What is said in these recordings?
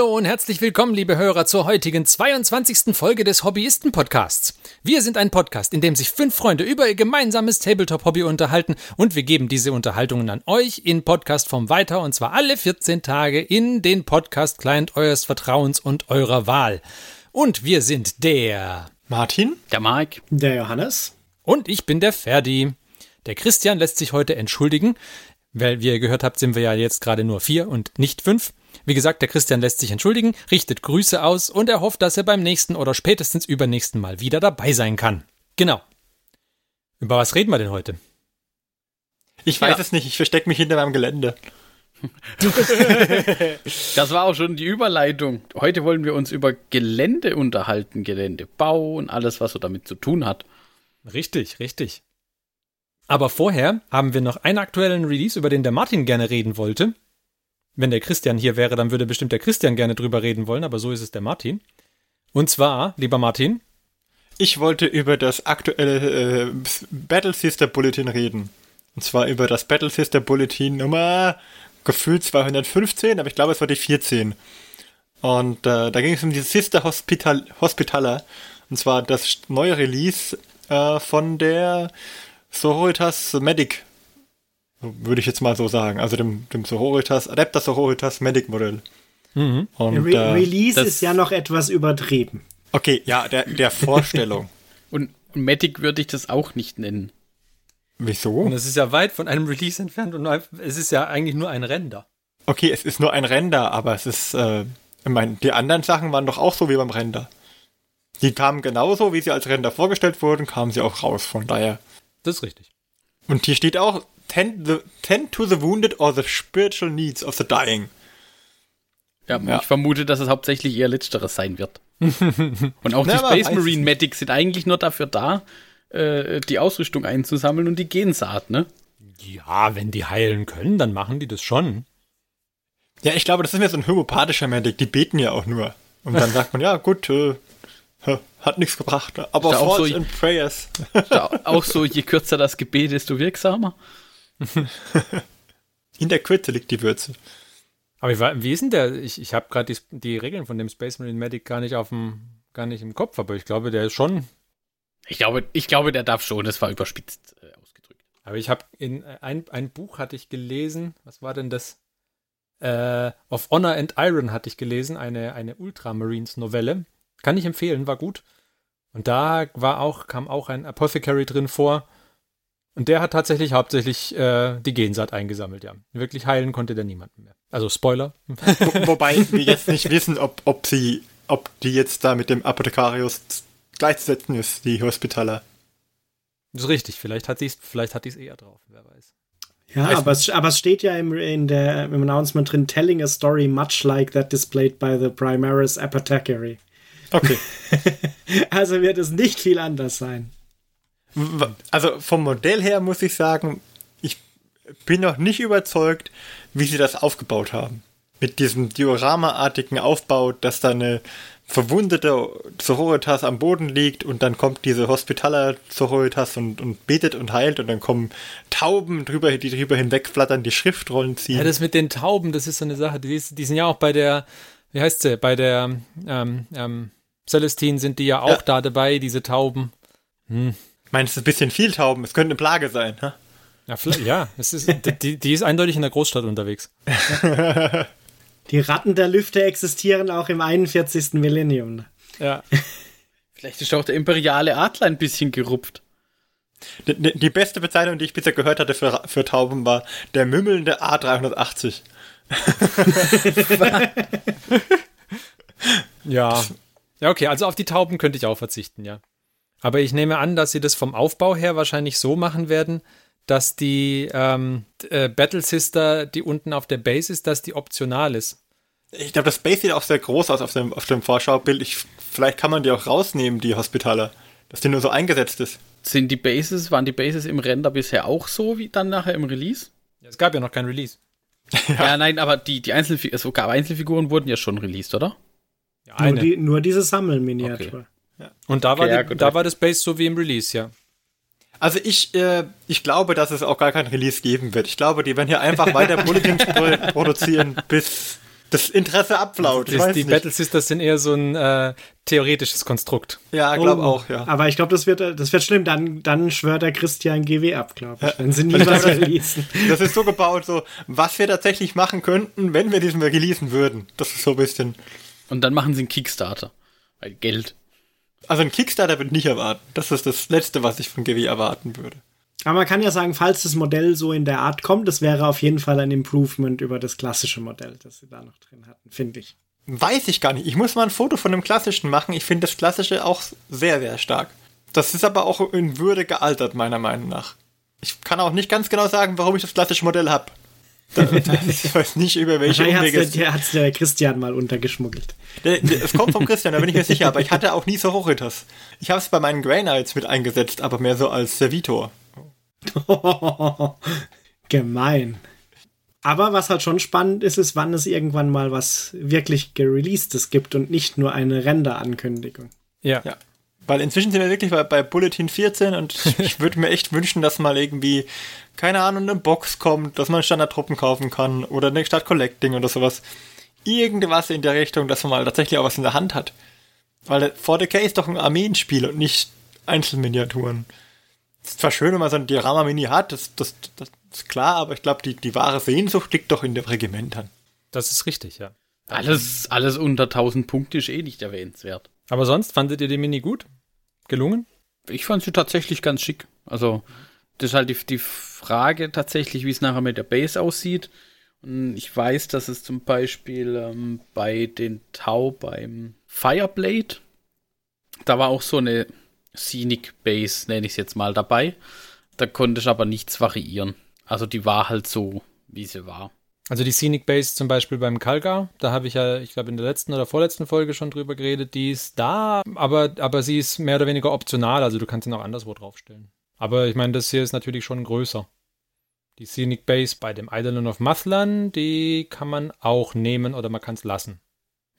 Hallo und herzlich willkommen, liebe Hörer, zur heutigen 22. Folge des Hobbyisten-Podcasts. Wir sind ein Podcast, in dem sich fünf Freunde über ihr gemeinsames Tabletop-Hobby unterhalten und wir geben diese Unterhaltungen an euch in Podcastform weiter und zwar alle 14 Tage in den Podcast-Client eures Vertrauens und eurer Wahl. Und wir sind der Martin, der Mark, der Johannes und ich bin der Ferdi. Der Christian lässt sich heute entschuldigen, weil, wie ihr gehört habt, sind wir ja jetzt gerade nur vier und nicht fünf. Wie gesagt, der Christian lässt sich entschuldigen, richtet Grüße aus und er hofft, dass er beim nächsten oder spätestens übernächsten Mal wieder dabei sein kann. Genau. Über was reden wir denn heute? Ich weiß ja. es nicht, ich verstecke mich hinter meinem Gelände. das war auch schon die Überleitung. Heute wollen wir uns über Gelände unterhalten, Geländebau und alles, was so damit zu tun hat. Richtig, richtig. Aber vorher haben wir noch einen aktuellen Release, über den der Martin gerne reden wollte. Wenn der Christian hier wäre, dann würde bestimmt der Christian gerne drüber reden wollen, aber so ist es der Martin. Und zwar, lieber Martin. Ich wollte über das aktuelle äh, Battle Sister Bulletin reden. Und zwar über das Battle Sister Bulletin Nummer gefühlt 215, aber ich glaube, es war die 14. Und äh, da ging es um die Sister Hospital Hospitaler. Und zwar das neue Release äh, von der Sororitas Medic würde ich jetzt mal so sagen. Also dem, dem Sororitas, Adeptus Sororitas Medic Modell. Mhm. Und, Re äh, Release ist ja noch etwas übertrieben. Okay, ja, der, der Vorstellung. und Medic würde ich das auch nicht nennen. Wieso? Und es ist ja weit von einem Release entfernt und es ist ja eigentlich nur ein Render. Okay, es ist nur ein Render, aber es ist, äh, ich meine, die anderen Sachen waren doch auch so wie beim Render. Die kamen genauso, wie sie als Render vorgestellt wurden, kamen sie auch raus, von daher. Das ist richtig. Und hier steht auch, tend, the, tend to the wounded or the spiritual needs of the dying. Ja, ja. ich vermute, dass es hauptsächlich eher Letzteres sein wird. und auch die Space Marine Medics sind eigentlich nur dafür da, äh, die Ausrüstung einzusammeln und die Gensaat, ne? Ja, wenn die heilen können, dann machen die das schon. Ja, ich glaube, das ist mir so ein homopathischer Medic. Die beten ja auch nur. Und dann sagt man, ja, gut, äh, hat nichts gebracht. Aber auch so, and Prayers. auch so, je kürzer das Gebet, desto wirksamer. In der Kürze liegt die Würze. Aber war, wie ist denn der? Ich, ich habe gerade die, die, Regeln von dem Space Marine Medic gar nicht auf dem, gar nicht im Kopf, aber ich glaube, der ist schon. Ich glaube, ich glaube, der darf schon. Das war überspitzt äh, ausgedrückt. Aber ich habe in äh, ein, ein Buch hatte ich gelesen. Was war denn das? Äh, of Honor and Iron hatte ich gelesen, eine, eine Ultramarines Novelle. Kann ich empfehlen, war gut. Und da war auch, kam auch ein Apothecary drin vor. Und der hat tatsächlich hauptsächlich äh, die Gensaat eingesammelt, ja. Wirklich heilen konnte der niemanden mehr. Also Spoiler. Wo, wobei wir jetzt nicht wissen, ob, ob sie, ob die jetzt da mit dem Apothekarius gleichzusetzen ist, die Hospitaler. Das ist richtig, vielleicht hat sie es, vielleicht hat die es eher drauf, wer weiß. Ja, aber es, aber es steht ja im, in der, im Announcement drin, telling a story much like that displayed by the Primaris Apothecary. Okay. also wird es nicht viel anders sein. Also vom Modell her muss ich sagen, ich bin noch nicht überzeugt, wie sie das aufgebaut haben. Mit diesem Diorama-artigen Aufbau, dass da eine verwundete Sororitas am Boden liegt und dann kommt diese Hospitaler Sororitas und, und betet und heilt und dann kommen Tauben drüber, die drüber hinwegflattern, die Schriftrollen ziehen. Ja, das mit den Tauben, das ist so eine Sache, die, die sind ja auch bei der, wie heißt sie, bei der ähm, ähm, Celestine sind die ja auch ja. da dabei, diese Tauben. Hm. Meinst du ein bisschen viel Tauben? Es könnte eine Plage sein, ha? Ja, ja es ist, die, die ist eindeutig in der Großstadt unterwegs. Die Ratten der Lüfte existieren auch im 41. Millennium. Ja. Vielleicht ist auch der imperiale Adler ein bisschen gerupft. Die, die, beste Bezeichnung, die ich bisher gehört hatte für, für Tauben, war der mümmelnde A380. ja. Ja, okay, also auf die Tauben könnte ich auch verzichten, ja. Aber ich nehme an, dass sie das vom Aufbau her wahrscheinlich so machen werden, dass die ähm, äh, Battle Sister, die unten auf der Base ist, dass die optional ist. Ich glaube, das Base sieht auch sehr groß aus auf dem, auf dem Vorschaubild. Ich, vielleicht kann man die auch rausnehmen, die Hospitaler. Dass die nur so eingesetzt ist. Sind die Bases, waren die Bases im Render bisher auch so wie dann nachher im Release? Ja, es gab ja noch kein Release. ja. ja, nein, aber die, die Einzelfiguren, also Einzelfiguren wurden ja schon released, oder? Ja, nur, die, nur diese Sammelminiatur. Okay. Ja. Und da war, okay, die, ja, da war das Base so wie im Release, ja. Also ich, äh, ich glaube, dass es auch gar kein Release geben wird. Ich glaube, die werden hier einfach weiter Bulletins produzieren, bis, das Interesse abflaut. Das, die nicht. Battle Sisters sind eher so ein äh, theoretisches Konstrukt. Ja, ich glaube oh, auch, ja. Aber ich glaube, das wird, das wird schlimm. Dann, dann schwört der Christian GW ab, glaube ich. Ja. Wenn sie nie was releasen. Das ist so gebaut, so, was wir tatsächlich machen könnten, wenn wir diesen releasen würden. Das ist so ein bisschen. Und dann machen sie einen Kickstarter. Weil Geld. Also ein Kickstarter würde ich nicht erwarten. Das ist das Letzte, was ich von GW erwarten würde. Aber man kann ja sagen, falls das Modell so in der Art kommt, das wäre auf jeden Fall ein Improvement über das klassische Modell, das sie da noch drin hatten, finde ich. Weiß ich gar nicht. Ich muss mal ein Foto von dem klassischen machen. Ich finde das klassische auch sehr, sehr stark. Das ist aber auch in Würde gealtert, meiner Meinung nach. Ich kann auch nicht ganz genau sagen, warum ich das klassische Modell habe. ich weiß nicht, über welche Umwege. Der hat es der Christian mal untergeschmuggelt. Es kommt vom Christian, da bin ich mir sicher, aber ich hatte auch nie so Hochritters. Ich habe es bei meinen Grey Knights mit eingesetzt, aber mehr so als Servitor. Gemein. Aber was halt schon spannend ist, ist, wann es irgendwann mal was wirklich gereleastes gibt und nicht nur eine Render-Ankündigung. Ja. ja. Weil inzwischen sind wir wirklich bei, bei Bulletin 14 und ich würde mir echt wünschen, dass mal irgendwie, keine Ahnung, eine Box kommt, dass man Standardtruppen kaufen kann oder eine Stadt Collecting oder sowas. Irgendwas in der Richtung, dass man mal tatsächlich auch was in der Hand hat. Weil 40k ist doch ein Armeenspiel und nicht Einzelminiaturen. Es ist zwar schön, wenn man so ein Diorama-Mini hat, das, das, das ist klar, aber ich glaube, die, die wahre Sehnsucht liegt doch in den Regimentern. Das ist richtig, ja. Alles, alles unter 1000 Punkte ist eh nicht erwähnenswert. Aber sonst, fandet ihr die Mini gut? Gelungen? Ich fand sie tatsächlich ganz schick. Also, das ist halt die, die Frage tatsächlich, wie es nachher mit der Base aussieht. Und ich weiß, dass es zum Beispiel ähm, bei den Tau beim Fireblade, da war auch so eine Scenic Base, nenne ich es jetzt mal, dabei. Da konnte ich aber nichts variieren. Also die war halt so, wie sie war. Also die Scenic Base zum Beispiel beim Kalgar, da habe ich ja, ich glaube in der letzten oder vorletzten Folge schon drüber geredet, die ist da, aber, aber sie ist mehr oder weniger optional, also du kannst sie noch anderswo draufstellen. Aber ich meine, das hier ist natürlich schon größer. Die Scenic Base bei dem Island of Mathlan, die kann man auch nehmen oder man kann es lassen.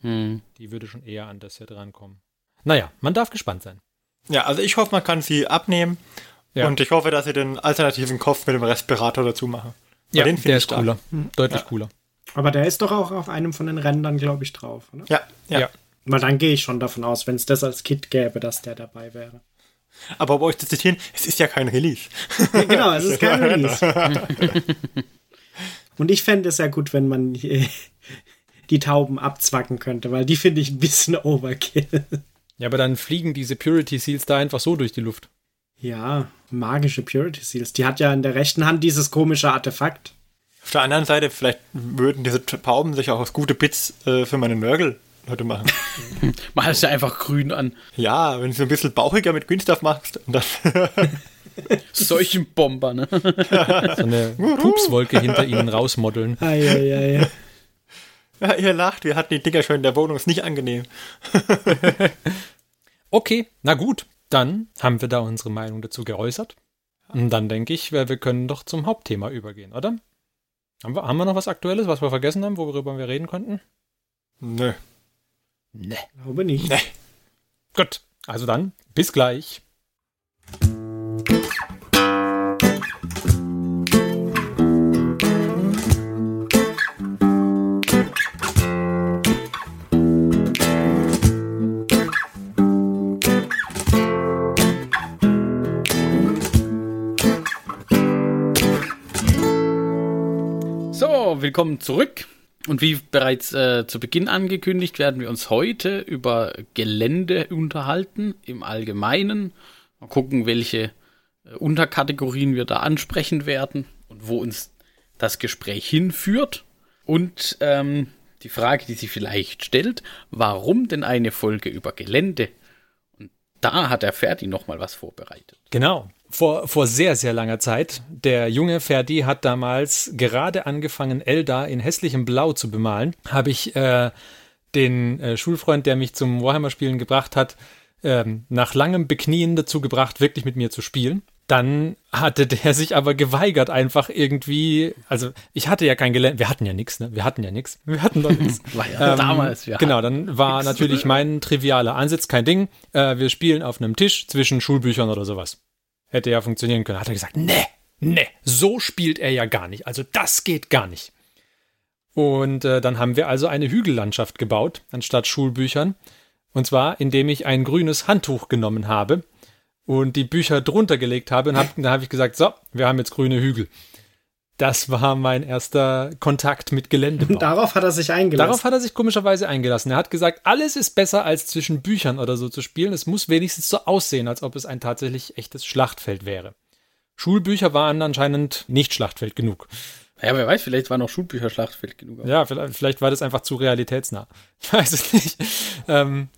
Hm. Die würde schon eher an das hier drankommen. Naja, man darf gespannt sein. Ja, also ich hoffe, man kann sie abnehmen. Ja. Und ich hoffe, dass sie den alternativen Kopf mit dem Respirator dazu machen. Ja, den der ist cooler. Hm. Deutlich ja. cooler. Aber der ist doch auch auf einem von den Rändern, glaube ich, drauf, oder? Ja, ja. ja. Weil dann gehe ich schon davon aus, wenn es das als Kit gäbe, dass der dabei wäre. Aber um euch zu zitieren, es ist ja kein Release. genau, es ist kein Release. Und ich fände es ja gut, wenn man die Tauben abzwacken könnte, weil die finde ich ein bisschen Overkill. Ja, aber dann fliegen diese Purity Seals da einfach so durch die Luft. Ja, magische Purity Seals. Die hat ja in der rechten Hand dieses komische Artefakt. Auf der anderen Seite, vielleicht würden diese Tauben sich auch aus gute Bits äh, für meine Nörgel heute machen. Mach es ja einfach grün an. Ja, wenn du so ein bisschen bauchiger mit Grünstuff machst. dann Solchen Bomber, ne? so eine Pupswolke hinter ihnen rausmodeln. Ei, ei, ei. Ja, ihr lacht, wir hatten die Dinger schon in der Wohnung, ist nicht angenehm. okay, na gut, dann haben wir da unsere Meinung dazu geäußert. Und dann denke ich, wir, wir können doch zum Hauptthema übergehen, oder? Haben wir, haben wir noch was Aktuelles, was wir vergessen haben, worüber wir reden konnten? Nö. Ne. Glaube nicht. Nee. Gut, also dann, bis gleich. willkommen zurück. Und wie bereits äh, zu Beginn angekündigt, werden wir uns heute über Gelände unterhalten im Allgemeinen. Mal gucken, welche äh, Unterkategorien wir da ansprechen werden und wo uns das Gespräch hinführt. Und ähm, die Frage, die sich vielleicht stellt, warum denn eine Folge über Gelände? Und da hat der Ferdi nochmal was vorbereitet. Genau vor, vor sehr, sehr langer Zeit. Der junge Ferdi hat damals gerade angefangen, Elda in hässlichem Blau zu bemalen. Habe ich äh, den äh, Schulfreund, der mich zum Warhammer-Spielen gebracht hat, ähm, nach langem Beknien dazu gebracht, wirklich mit mir zu spielen. Dann hatte der sich aber geweigert, einfach irgendwie. Also, ich hatte ja kein Gelände. Wir hatten ja nichts, ne? Wir hatten ja nichts. Wir hatten doch nichts. War ja ähm, damals, ja. Genau, dann war nix. natürlich mein trivialer Ansatz kein Ding. Äh, wir spielen auf einem Tisch zwischen Schulbüchern oder sowas hätte ja funktionieren können. Hat er gesagt, ne, ne, so spielt er ja gar nicht. Also das geht gar nicht. Und äh, dann haben wir also eine Hügellandschaft gebaut, anstatt Schulbüchern. Und zwar, indem ich ein grünes Handtuch genommen habe und die Bücher drunter gelegt habe. Und hab, dann habe ich gesagt, so, wir haben jetzt grüne Hügel. Das war mein erster Kontakt mit Geländebau. Und darauf hat er sich eingelassen. Darauf hat er sich komischerweise eingelassen. Er hat gesagt, alles ist besser als zwischen Büchern oder so zu spielen. Es muss wenigstens so aussehen, als ob es ein tatsächlich echtes Schlachtfeld wäre. Schulbücher waren anscheinend nicht Schlachtfeld genug. Ja, wer weiß, vielleicht war noch Schulbücher Schlachtfeld genug. Ja, vielleicht, vielleicht war das einfach zu realitätsnah. Ich weiß es nicht. Ähm,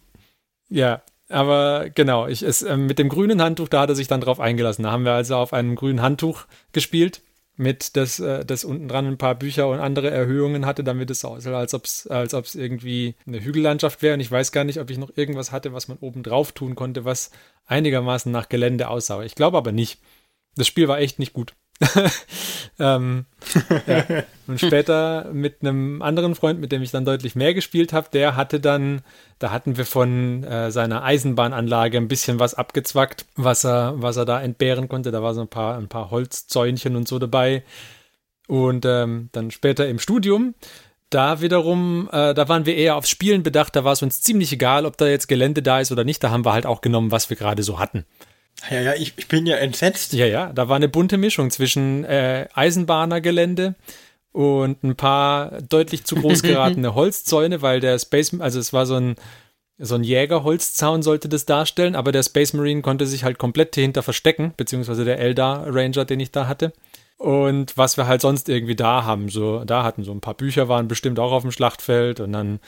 ja, aber genau, ich, es, ähm, mit dem grünen Handtuch, da hat er sich dann drauf eingelassen. Da haben wir also auf einem grünen Handtuch gespielt mit das, äh, das unten dran ein paar Bücher und andere Erhöhungen hatte, damit es so aussah, als ob es als ob's irgendwie eine Hügellandschaft wäre. Und ich weiß gar nicht, ob ich noch irgendwas hatte, was man oben drauf tun konnte, was einigermaßen nach Gelände aussah. Ich glaube aber nicht. Das Spiel war echt nicht gut. ähm, ja. Und später mit einem anderen Freund, mit dem ich dann deutlich mehr gespielt habe, der hatte dann, da hatten wir von äh, seiner Eisenbahnanlage ein bisschen was abgezwackt, was er, was er da entbehren konnte. Da war so ein paar, ein paar Holzzäunchen und so dabei. Und ähm, dann später im Studium, da wiederum, äh, da waren wir eher aufs Spielen bedacht, da war es uns ziemlich egal, ob da jetzt Gelände da ist oder nicht. Da haben wir halt auch genommen, was wir gerade so hatten. Ja, ja, ich, ich bin ja entsetzt. Ja, ja, da war eine bunte Mischung zwischen äh, Eisenbahnergelände und ein paar deutlich zu groß geratene Holzzäune, weil der Space, also es war so ein, so ein Jägerholzzaun sollte das darstellen, aber der Space Marine konnte sich halt komplett dahinter verstecken, beziehungsweise der Eldar Ranger, den ich da hatte. Und was wir halt sonst irgendwie da haben, so, da hatten so ein paar Bücher waren bestimmt auch auf dem Schlachtfeld und dann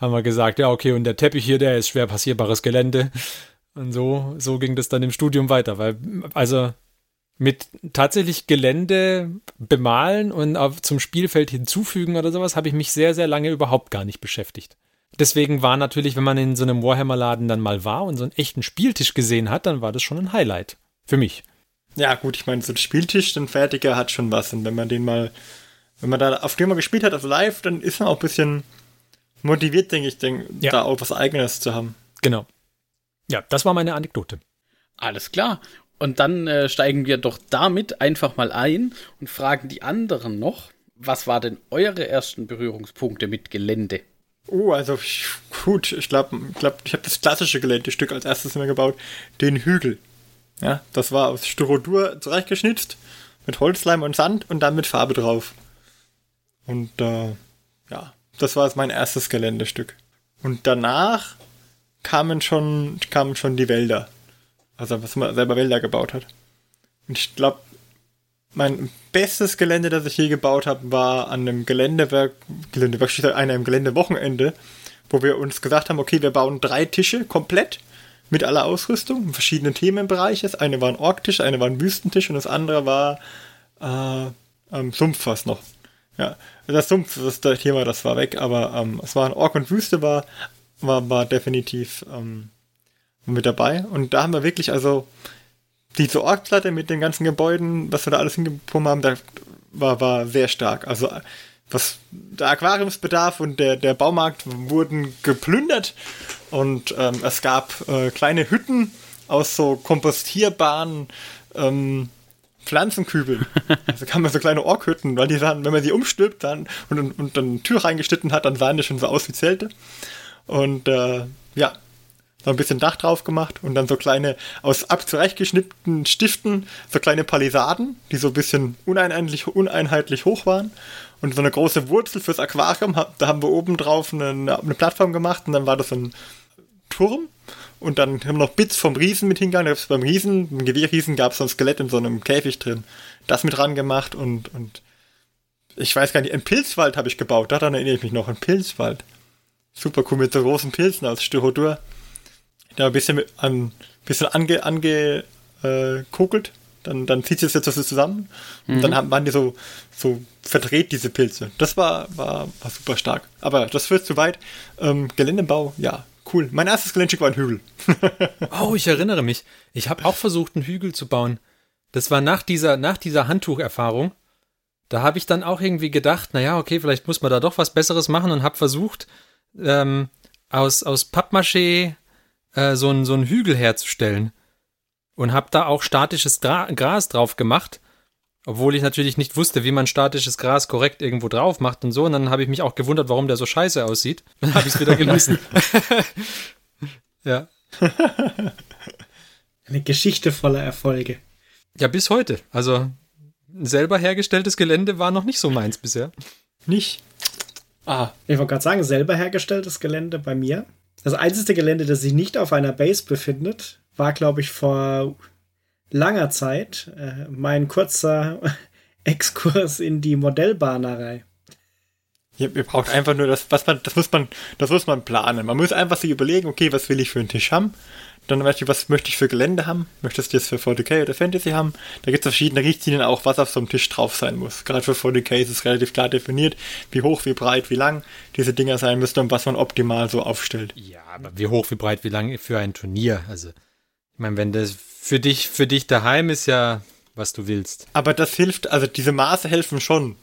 haben wir gesagt, ja, okay, und der Teppich hier, der ist schwer passierbares Gelände. Und so, so ging das dann im Studium weiter, weil, also mit tatsächlich Gelände bemalen und auf, zum Spielfeld hinzufügen oder sowas habe ich mich sehr, sehr lange überhaupt gar nicht beschäftigt. Deswegen war natürlich, wenn man in so einem Warhammer-Laden dann mal war und so einen echten Spieltisch gesehen hat, dann war das schon ein Highlight. Für mich. Ja, gut, ich meine, so ein Spieltisch, ein fertiger hat schon was. Und wenn man den mal, wenn man da auf dem mal gespielt hat, also live, dann ist man auch ein bisschen motiviert, denke ich, denk, ja. da auch was Eigenes zu haben. Genau. Ja, das war meine Anekdote. Alles klar. Und dann äh, steigen wir doch damit einfach mal ein und fragen die anderen noch, was war denn eure ersten Berührungspunkte mit Gelände? Oh, also gut, ich glaube, ich, glaub, ich habe das klassische Geländestück als erstes immer gebaut, den Hügel. Ja, das war aus Styrodur zurechtgeschnitzt, mit Holzleim und Sand und dann mit Farbe drauf. Und äh, ja, das war mein erstes Geländestück. Und danach kamen schon, kamen schon die Wälder. Also, was man selber Wälder gebaut hat. Und ich glaube, mein bestes Gelände, das ich je gebaut habe, war an einem Geländewerk, Geländewerk steht an Geländewochenende, wo wir uns gesagt haben, okay, wir bauen drei Tische komplett mit aller Ausrüstung verschiedenen Themenbereichen. Eine war ein Orktisch, eine war ein Wüstentisch und das andere war äh, ähm, Sumpf fast noch. Ja, das Sumpf, das Thema, das war weg, aber ähm, es war ein Ork und Wüste war war, war definitiv ähm, mit dabei. Und da haben wir wirklich, also diese Ortsplatte mit den ganzen Gebäuden, was wir da alles hingepumpt haben, da war, war sehr stark. Also was der Aquariumsbedarf und der, der Baumarkt wurden geplündert und ähm, es gab äh, kleine Hütten aus so kompostierbaren ähm, Pflanzenkübeln. Also kann man so kleine Orkhütten, weil die sahen, wenn man sie umstülpt dann und, und, und dann eine Tür reingeschnitten hat, dann sahen die schon so aus wie Zelte. Und äh, ja, so ein bisschen Dach drauf gemacht und dann so kleine, aus ab zurechtgeschnittenen Stiften, so kleine Palisaden, die so ein bisschen uneinheitlich, uneinheitlich hoch waren. Und so eine große Wurzel fürs Aquarium, da haben wir oben drauf eine, eine Plattform gemacht und dann war das so ein Turm. Und dann haben wir noch Bits vom Riesen mit hingegangen. Da gab's beim Riesen, beim Gewehrriesen gab es so ein Skelett in so einem Käfig drin. Das mit ran gemacht und, und ich weiß gar nicht, einen Pilzwald habe ich gebaut. Daran erinnere ich mich noch, ein Pilzwald. Super cool mit so großen Pilzen aus Styrodur. Da ein bisschen, mit, ein bisschen ange, ange äh, kokelt. Dann, dann zieht sich das jetzt so zusammen. Und mhm. dann haben, waren die so, so verdreht, diese Pilze. Das war, war, war super stark. Aber das führt zu weit. Ähm, Geländebau, ja, cool. Mein erstes Geländestück war ein Hügel. oh, ich erinnere mich. Ich habe auch versucht, einen Hügel zu bauen. Das war nach dieser, nach dieser Handtucherfahrung. Da habe ich dann auch irgendwie gedacht, naja, okay, vielleicht muss man da doch was Besseres machen und habe versucht, ähm, aus, aus Pappmaché äh, so, ein, so einen Hügel herzustellen. Und habe da auch statisches Gra Gras drauf gemacht. Obwohl ich natürlich nicht wusste, wie man statisches Gras korrekt irgendwo drauf macht und so. Und dann habe ich mich auch gewundert, warum der so scheiße aussieht. Dann habe ich es wieder gelassen. ja. Eine Geschichte voller Erfolge. Ja, bis heute. Also selber hergestelltes Gelände war noch nicht so meins bisher. Nicht? Ah. Ich wollte gerade sagen, selber hergestelltes Gelände bei mir. Das einzige Gelände, das sich nicht auf einer Base befindet, war, glaube ich, vor langer Zeit äh, mein kurzer Exkurs in die Modellbahnerei. Ja, ihr braucht einfach nur das, was man, das muss man, das muss man planen. Man muss einfach sich überlegen, okay, was will ich für einen Tisch haben? Dann weiß ich, was möchte ich für Gelände haben? Möchtest du jetzt für 40k oder Fantasy haben? Da gibt es verschiedene Richtlinien auch, was auf so einem Tisch drauf sein muss. Gerade für 40k ist es relativ klar definiert, wie hoch, wie breit, wie lang diese Dinger sein müssten und was man optimal so aufstellt. Ja, aber wie hoch, wie breit, wie lang für ein Turnier? Also, ich meine, wenn das für dich, für dich daheim ist ja, was du willst. Aber das hilft, also diese Maße helfen schon.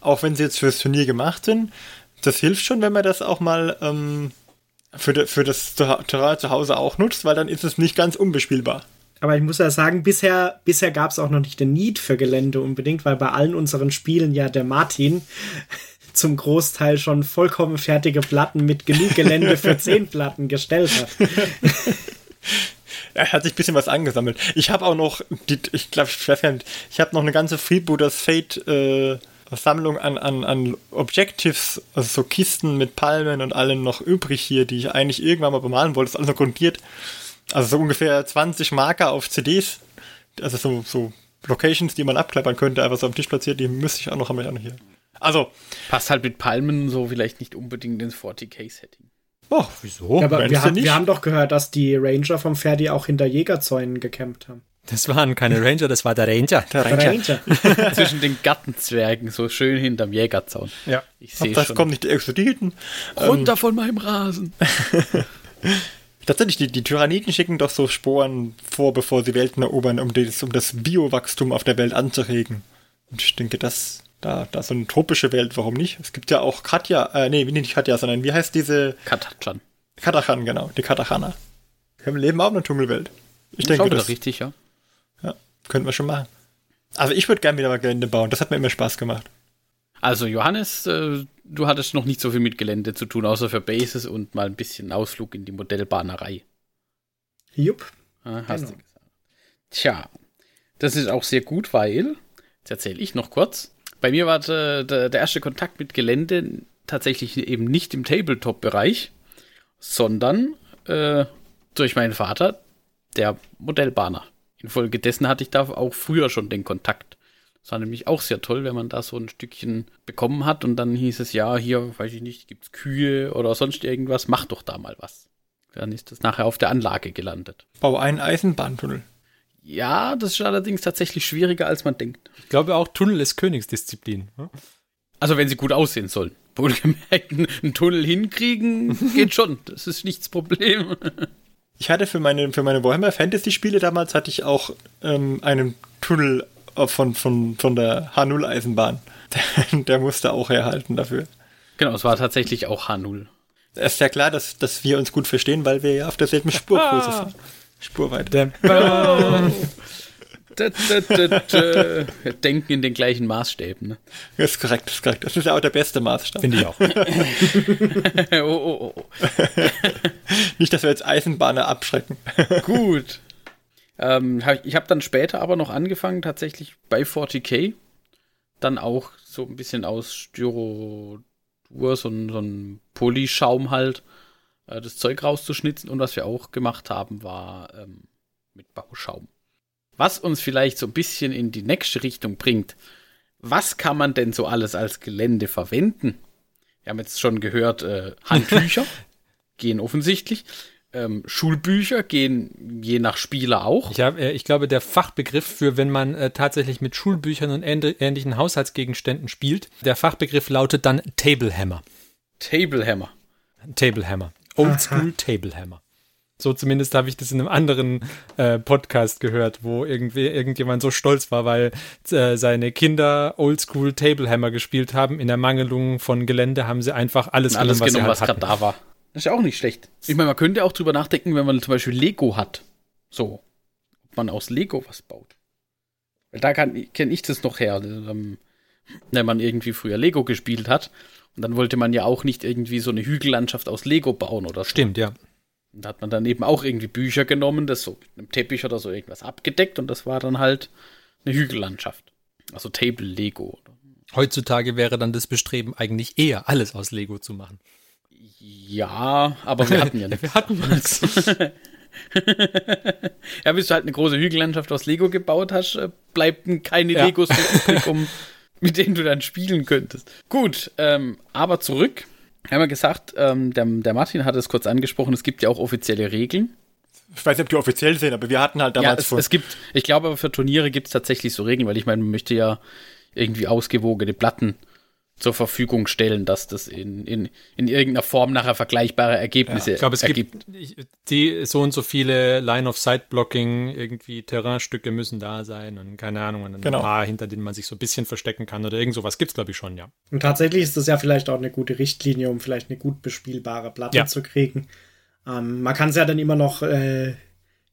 Auch wenn sie jetzt fürs Turnier gemacht sind. Das hilft schon, wenn man das auch mal ähm, für, de, für das Terrain zu Hause auch nutzt, weil dann ist es nicht ganz unbespielbar. Aber ich muss ja sagen, bisher, bisher gab es auch noch nicht den Need für Gelände unbedingt, weil bei allen unseren Spielen ja der Martin zum Großteil schon vollkommen fertige Platten mit genug Gelände für zehn Platten gestellt hat. er hat sich ein bisschen was angesammelt. Ich habe auch noch, die, ich glaube, ich habe noch eine ganze Freebooters Fate äh, Sammlung an, an, an Objectives, also so Kisten mit Palmen und allem noch übrig hier, die ich eigentlich irgendwann mal bemalen wollte. Das ist alles noch grundiert. Also so ungefähr 20 Marker auf CDs. Also so, so Locations, die man abklappern könnte, einfach so am Tisch platziert, die müsste ich auch noch, haben wir auch noch hier. Also. Passt halt mit Palmen so vielleicht nicht unbedingt ins 40k-Setting. Oh, wieso? Ja, aber wir, haben, wir haben doch gehört, dass die Ranger vom Ferdi auch hinter Jägerzäunen gecampt haben. Das waren keine Ranger, das war der Ranger. Der Ranger. Ranger. Zwischen den Gartenzwergen, so schön hinterm Jägerzaun. Ja. Ich sehe Das schon. kommt nicht die Exoditen. Runter ähm. von meinem Rasen. Tatsächlich, die, die Tyranniden schicken doch so Sporen vor, bevor sie Welten erobern, um das, um das Biowachstum auf der Welt anzuregen. Und ich denke, das, da, da so eine tropische Welt, warum nicht? Es gibt ja auch Katja, äh, nee, nicht Katja, sondern wie heißt diese? Katachan. Katachan, genau, die Katachaner. Wir leben auch in einer Dschungelwelt. Ich denke, das richtig, ja. Ja, könnten wir schon machen. Also ich würde gerne wieder mal Gelände bauen. Das hat mir immer Spaß gemacht. Also Johannes, äh, du hattest noch nicht so viel mit Gelände zu tun, außer für Bases und mal ein bisschen Ausflug in die Modellbahnerei. Jupp. Ja, hast genau. du gesagt. Tja, das ist auch sehr gut, weil, jetzt erzähle ich noch kurz, bei mir war der, der, der erste Kontakt mit Gelände tatsächlich eben nicht im Tabletop-Bereich, sondern äh, durch meinen Vater, der Modellbahner. Infolgedessen hatte ich da auch früher schon den Kontakt. Das war nämlich auch sehr toll, wenn man da so ein Stückchen bekommen hat und dann hieß es, ja, hier, weiß ich nicht, gibt's Kühe oder sonst irgendwas, mach doch da mal was. Dann ist das nachher auf der Anlage gelandet. Bau einen Eisenbahntunnel. Ja, das ist allerdings tatsächlich schwieriger, als man denkt. Ich glaube auch, Tunnel ist Königsdisziplin. Also wenn sie gut aussehen sollen. Wohlgemerkt, einen Tunnel hinkriegen geht schon. Das ist nichts Problem. Ich hatte für meine, für meine Warhammer Fantasy Spiele damals hatte ich auch ähm, einen Tunnel von, von, von der H0 Eisenbahn. Der, der musste auch herhalten dafür. Genau, es war tatsächlich auch H0. Es ist ja klar, dass, dass wir uns gut verstehen, weil wir ja auf derselben Spurgröße sind. Spurweite. Denken in den gleichen Maßstäben. Ne? Das ist korrekt, das ist korrekt. Das ist ja auch der beste Maßstab. Finde ich auch. oh, oh, oh. Nicht, dass wir jetzt Eisenbahner abschrecken. Gut. Ähm, ich habe dann später aber noch angefangen, tatsächlich bei 40k, dann auch so ein bisschen aus Styrodur, so ein, so ein Polyschaum halt, äh, das Zeug rauszuschnitzen. Und was wir auch gemacht haben, war ähm, mit Bauschaum. Was uns vielleicht so ein bisschen in die nächste Richtung bringt. Was kann man denn so alles als Gelände verwenden? Wir haben jetzt schon gehört, äh, Handtücher gehen offensichtlich. Ähm, Schulbücher gehen je nach Spieler auch. Ich, hab, äh, ich glaube, der Fachbegriff für, wenn man äh, tatsächlich mit Schulbüchern und ähnlichen Haushaltsgegenständen spielt, der Fachbegriff lautet dann Tablehammer. Tablehammer. Tablehammer. Oldschool Tablehammer. So zumindest habe ich das in einem anderen äh, Podcast gehört, wo irgendwie irgendjemand so stolz war, weil äh, seine Kinder Oldschool Tablehammer gespielt haben. In der Mangelung von Gelände haben sie einfach alles, alles genommen, was, halt was gerade da war. Das ist ja auch nicht schlecht. Ich meine, man könnte auch drüber nachdenken, wenn man zum Beispiel Lego hat. So. Ob man aus Lego was baut. Da kenne ich das noch her, ähm, wenn man irgendwie früher Lego gespielt hat. Und dann wollte man ja auch nicht irgendwie so eine Hügellandschaft aus Lego bauen oder so. Stimmt, ja. Und da hat man dann eben auch irgendwie Bücher genommen, das so mit einem Teppich oder so irgendwas abgedeckt und das war dann halt eine Hügellandschaft. Also Table Lego. Heutzutage wäre dann das Bestreben eigentlich eher alles aus Lego zu machen. Ja, aber wir hatten ja nichts. wir hatten nichts. ja, bis du halt eine große Hügellandschaft aus Lego gebaut hast, äh, bleibt keine Ja. Legos mehr übrig, um, mit denen du dann spielen könntest. Gut, ähm, aber zurück. Wir haben ja gesagt, ähm, der, der Martin hat es kurz angesprochen, es gibt ja auch offizielle Regeln. Ich weiß nicht, ob die offiziell sind, aber wir hatten halt Ja, damals es, vor. es gibt, ich glaube aber für Turniere gibt es tatsächlich so Regeln, weil ich meine, man möchte ja irgendwie ausgewogene Platten zur Verfügung stellen, dass das in, in, in irgendeiner Form nachher vergleichbare Ergebnisse Ich glaube, es ergibt. gibt die so und so viele Line-of-Sight-Blocking, irgendwie Terrainstücke müssen da sein und keine Ahnung, und ein Genau. paar, hinter denen man sich so ein bisschen verstecken kann oder irgend sowas gibt's glaube ich schon, ja. Und tatsächlich ist das ja vielleicht auch eine gute Richtlinie, um vielleicht eine gut bespielbare Platte Ja. zu kriegen. Ähm, man kann es ja dann immer noch äh,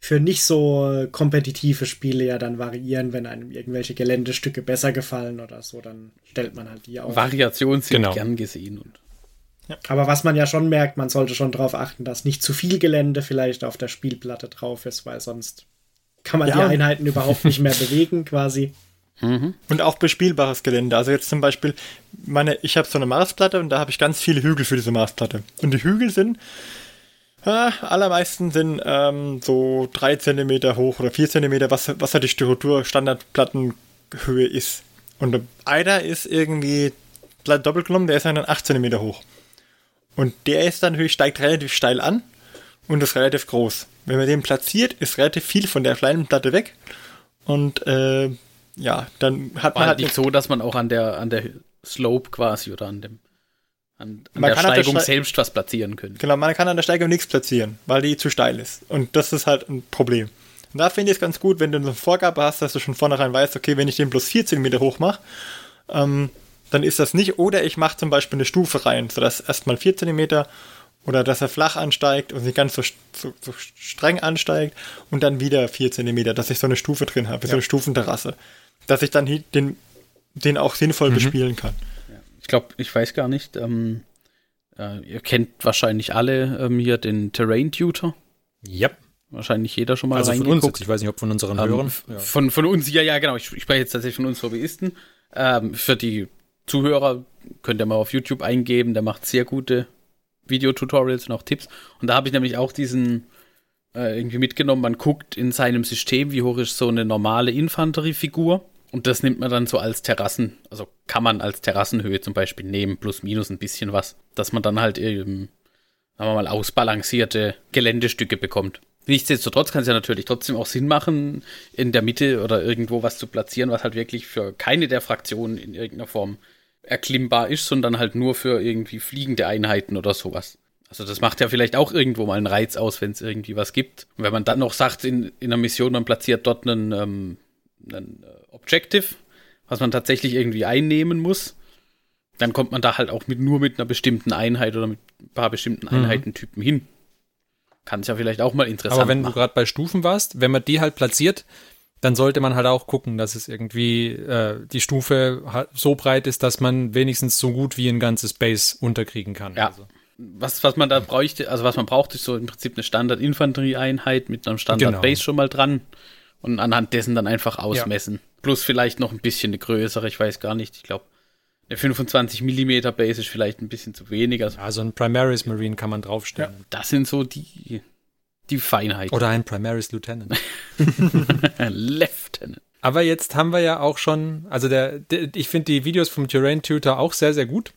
für nicht so kompetitive Spiele ja dann variieren, wenn einem irgendwelche Geländestücke besser gefallen oder so, dann stellt man halt die auf. Variationen sind Genau. gern gesehen. Und Aber was man ja schon merkt, man sollte schon darauf achten, dass nicht zu viel Gelände vielleicht auf der Spielplatte drauf ist, weil sonst kann man Ja. die Einheiten überhaupt nicht mehr bewegen quasi. Und auch bespielbares Gelände. Also jetzt zum Beispiel, meine, ich habe so eine Marsplatte und da habe ich ganz viele Hügel für diese Marsplatte. Und die Hügel sind, äh, allermeisten sind ähm, so drei Zentimeter hoch oder vier Zentimeter, was, was halt die Struktur Standardplattenhöhe ist. Und einer ist irgendwie doppelt genommen, der ist dann 8 Zentimeter hoch. Und der ist dann natürlich, steigt relativ steil an und ist relativ groß. Wenn man den platziert, ist relativ viel von der kleinen Platte weg. Und äh, ja, dann hat war man halt halt nicht so, dass man auch an der, an der Slope quasi oder an dem an, an Man der kann an der Steigung Ste- selbst was platzieren könnte. Genau, man kann an der Steigung nichts platzieren, weil die zu steil ist. Und das ist halt ein Problem. Und da finde ich es ganz gut, wenn du eine Vorgabe hast, dass du schon vornherein weißt, okay, wenn ich den bloß 4 cm hoch mache, ähm, dann ist das nicht. Oder ich mache zum Beispiel eine Stufe rein, sodass erstmal 4 cm oder dass er flach ansteigt und nicht ganz so, so, so streng ansteigt und dann wieder 4 cm, dass ich so eine Stufe drin habe, so eine Stufenterrasse. Dass ich dann den, den auch sinnvoll bespielen kann. Ich glaube, ich weiß gar nicht. Ähm, äh, ihr kennt wahrscheinlich alle ähm, hier den Terrain Tutor. Ja. Wahrscheinlich jeder schon mal Also von uns reingeguckt. ich weiß nicht, ob von unseren Ähm, Hörern. Ja. von, von uns, ja, ja, genau. Ich, ich spreche jetzt tatsächlich von uns Hobbyisten. Ähm, für die Zuhörer könnt ihr mal auf YouTube eingeben. Der macht sehr gute Videotutorials und auch Tipps. Und da habe ich nämlich auch diesen äh, irgendwie mitgenommen. Man guckt in seinem System, wie hoch ist so eine normale Infanteriefigur. Und das nimmt man dann so als Terrassen, also kann man als Terrassenhöhe zum Beispiel nehmen, plus minus ein bisschen was, dass man dann halt eben, sagen wir mal, ausbalancierte Geländestücke bekommt. Nichtsdestotrotz kann es ja natürlich trotzdem auch Sinn machen, in der Mitte oder irgendwo was zu platzieren, was halt wirklich für keine der Fraktionen in irgendeiner Form erklimmbar ist, sondern halt nur für irgendwie fliegende Einheiten oder sowas. Also das macht ja vielleicht auch irgendwo mal einen Reiz aus, wenn es irgendwie was gibt. Und wenn man dann noch sagt, in, in einer Mission, man platziert dort einen, ähm, einen äh, Objective, was man tatsächlich irgendwie einnehmen muss, dann kommt man da halt auch mit nur mit einer bestimmten Einheit oder mit ein paar bestimmten Einheitentypen hin. Kann es ja vielleicht auch mal interessant Aber wenn du machen. gerade bei Stufen warst, wenn man die halt platziert, dann sollte man halt auch gucken, dass es irgendwie äh, die Stufe so breit ist, dass man wenigstens so gut wie ein ganzes Base unterkriegen kann. Ja. Also, was, was man da bräuchte, also was man braucht, ist so im Prinzip eine Standard-Infanterieeinheit mit einem Standard-Base Genau. schon mal dran und anhand dessen dann einfach ausmessen. Plus vielleicht noch ein bisschen eine größere, ich weiß gar nicht, ich glaube, eine 25 mm Base ist vielleicht ein bisschen zu wenig. Also also ein Primaris Marine kann man draufstellen. das sind so die, die Feinheiten. Oder ein Primaris Lieutenant. Lieutenant. Aber jetzt haben wir ja auch schon, also der, der ich finde die Videos vom Terrain Tutor auch sehr, sehr gut.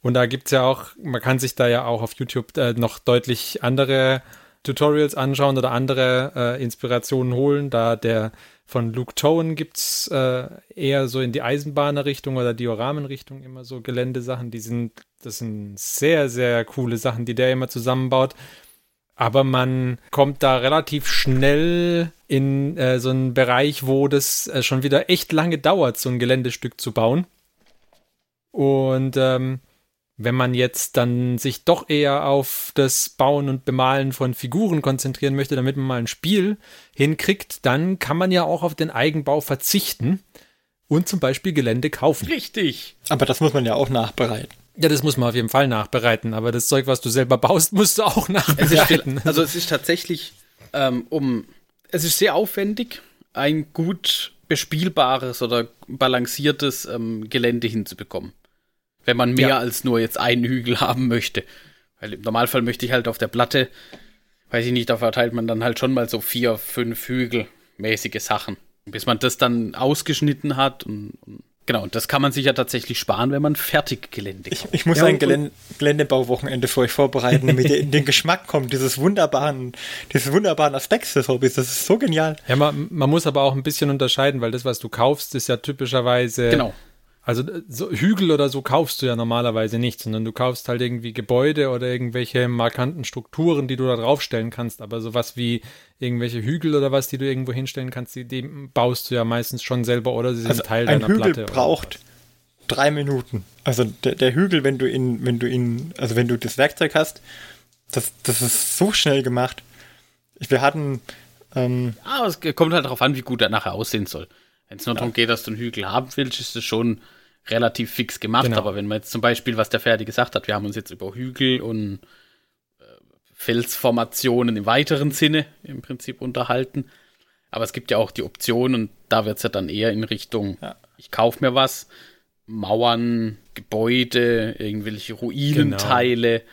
Und da gibt's ja auch, man kann sich da ja auch auf YouTube äh, noch deutlich andere Tutorials anschauen oder andere äh, Inspirationen holen. Da der von Luke Towen gibt's äh, eher so in die Eisenbahnerrichtung oder Dioramenrichtung immer so Geländesachen. Die sind, das sind sehr, sehr coole Sachen, die der immer zusammenbaut. Aber man kommt da relativ schnell in äh, so einen Bereich, wo das äh, schon wieder echt lange dauert, so ein Geländestück zu bauen. Und ähm, Wenn man jetzt dann sich doch eher auf das Bauen und Bemalen von Figuren konzentrieren möchte, damit man mal ein Spiel hinkriegt, dann kann man ja auch auf den Eigenbau verzichten und zum Beispiel Gelände kaufen. Richtig. Aber das muss man ja auch nachbereiten. Ja, das muss man auf jeden Fall nachbereiten, aber das Zeug, was du selber baust, musst du auch nachbereiten. Es ist, also es ist tatsächlich ähm, um, es ist sehr aufwendig, ein gut bespielbares oder balanciertes ähm, Gelände hinzubekommen. Wenn man mehr ja. als nur jetzt einen Hügel haben möchte. Weil im Normalfall möchte ich halt auf der Platte, weiß ich nicht, da verteilt man dann halt schon mal so vier, fünf Hügel mäßige Sachen. Bis man das dann ausgeschnitten hat und, und Genau, und das kann man sich ja tatsächlich sparen, wenn man fertig Gelände kauft. Ich, ich muss ja, ein Gelände, Geländebauwochenende für euch vorbereiten, damit ihr in den Geschmack kommt, dieses wunderbaren, dieses wunderbaren Aspekts des Hobbys. Das ist so genial. Ja, man, man muss aber auch ein bisschen unterscheiden, weil das, was du kaufst, ist ja typischerweise genau. Also so Hügel oder so kaufst du ja normalerweise nicht, sondern du kaufst halt irgendwie Gebäude oder irgendwelche markanten Strukturen, die du da draufstellen kannst. Aber sowas wie irgendwelche Hügel oder was, die du irgendwo hinstellen kannst, die, die baust du ja meistens schon selber oder sie sind also Teil ein deiner Hügel Platte. braucht drei Minuten. Also der, der Hügel, wenn du ihn, wenn du ihn, also wenn du das Werkzeug hast, das, das ist so schnell gemacht. Wir hatten. Ähm, ah, es kommt halt darauf an, wie gut er nachher aussehen soll. Wenn es nur ja. darum geht, dass du einen Hügel haben willst, ist es schon relativ fix gemacht. Genau. Aber wenn man jetzt zum Beispiel, was der Ferdi gesagt hat, wir haben uns jetzt über Hügel und äh, Felsformationen im weiteren Sinne im Prinzip unterhalten. Aber es gibt ja auch die Option und da wird es ja dann eher in Richtung, ja. ich kaufe mir was, Mauern, Gebäude, irgendwelche Ruinenteile genau.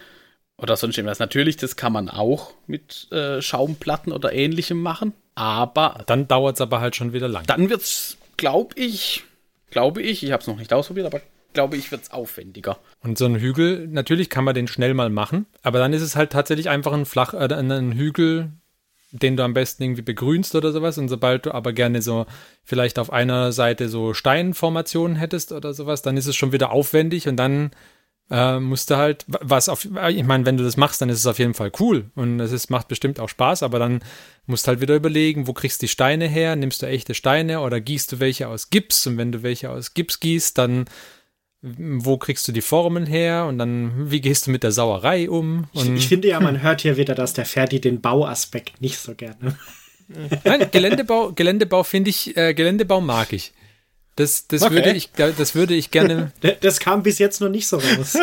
oder sonst irgendwas. Natürlich, das kann man auch mit äh, Schaumplatten oder ähnlichem machen. Aber. Dann dauert es aber halt schon wieder lang. Dann wird es, glaube ich, glaube ich, ich habe es noch nicht ausprobiert, aber glaube ich, wird es aufwendiger. Und so ein Hügel, natürlich kann man den schnell mal machen, aber dann ist es halt tatsächlich einfach ein flach, äh, ein Hügel, den du am besten irgendwie begrünst oder sowas. Und sobald du aber gerne so vielleicht auf einer Seite so Steinformationen hättest oder sowas, dann ist es schon wieder aufwendig und dann äh, musst du halt, was auf, ich meine, wenn du das machst, dann ist es auf jeden Fall cool und es ist, macht bestimmt auch Spaß, aber dann musst du halt wieder überlegen, wo kriegst du die Steine her? Nimmst du echte Steine oder gießt du welche aus Gips? Und wenn du welche aus Gips gießt, dann wo kriegst du die Formen her und dann wie gehst du mit der Sauerei um? Ich, ich, finde ja, man hört hier wieder, dass der Ferdi den Bauaspekt nicht so gerne. Nein, Geländebau, Geländebau finde ich, äh, Geländebau mag ich. Das, das, okay. würde ich, das würde ich gerne. Das kam bis jetzt noch nicht so raus.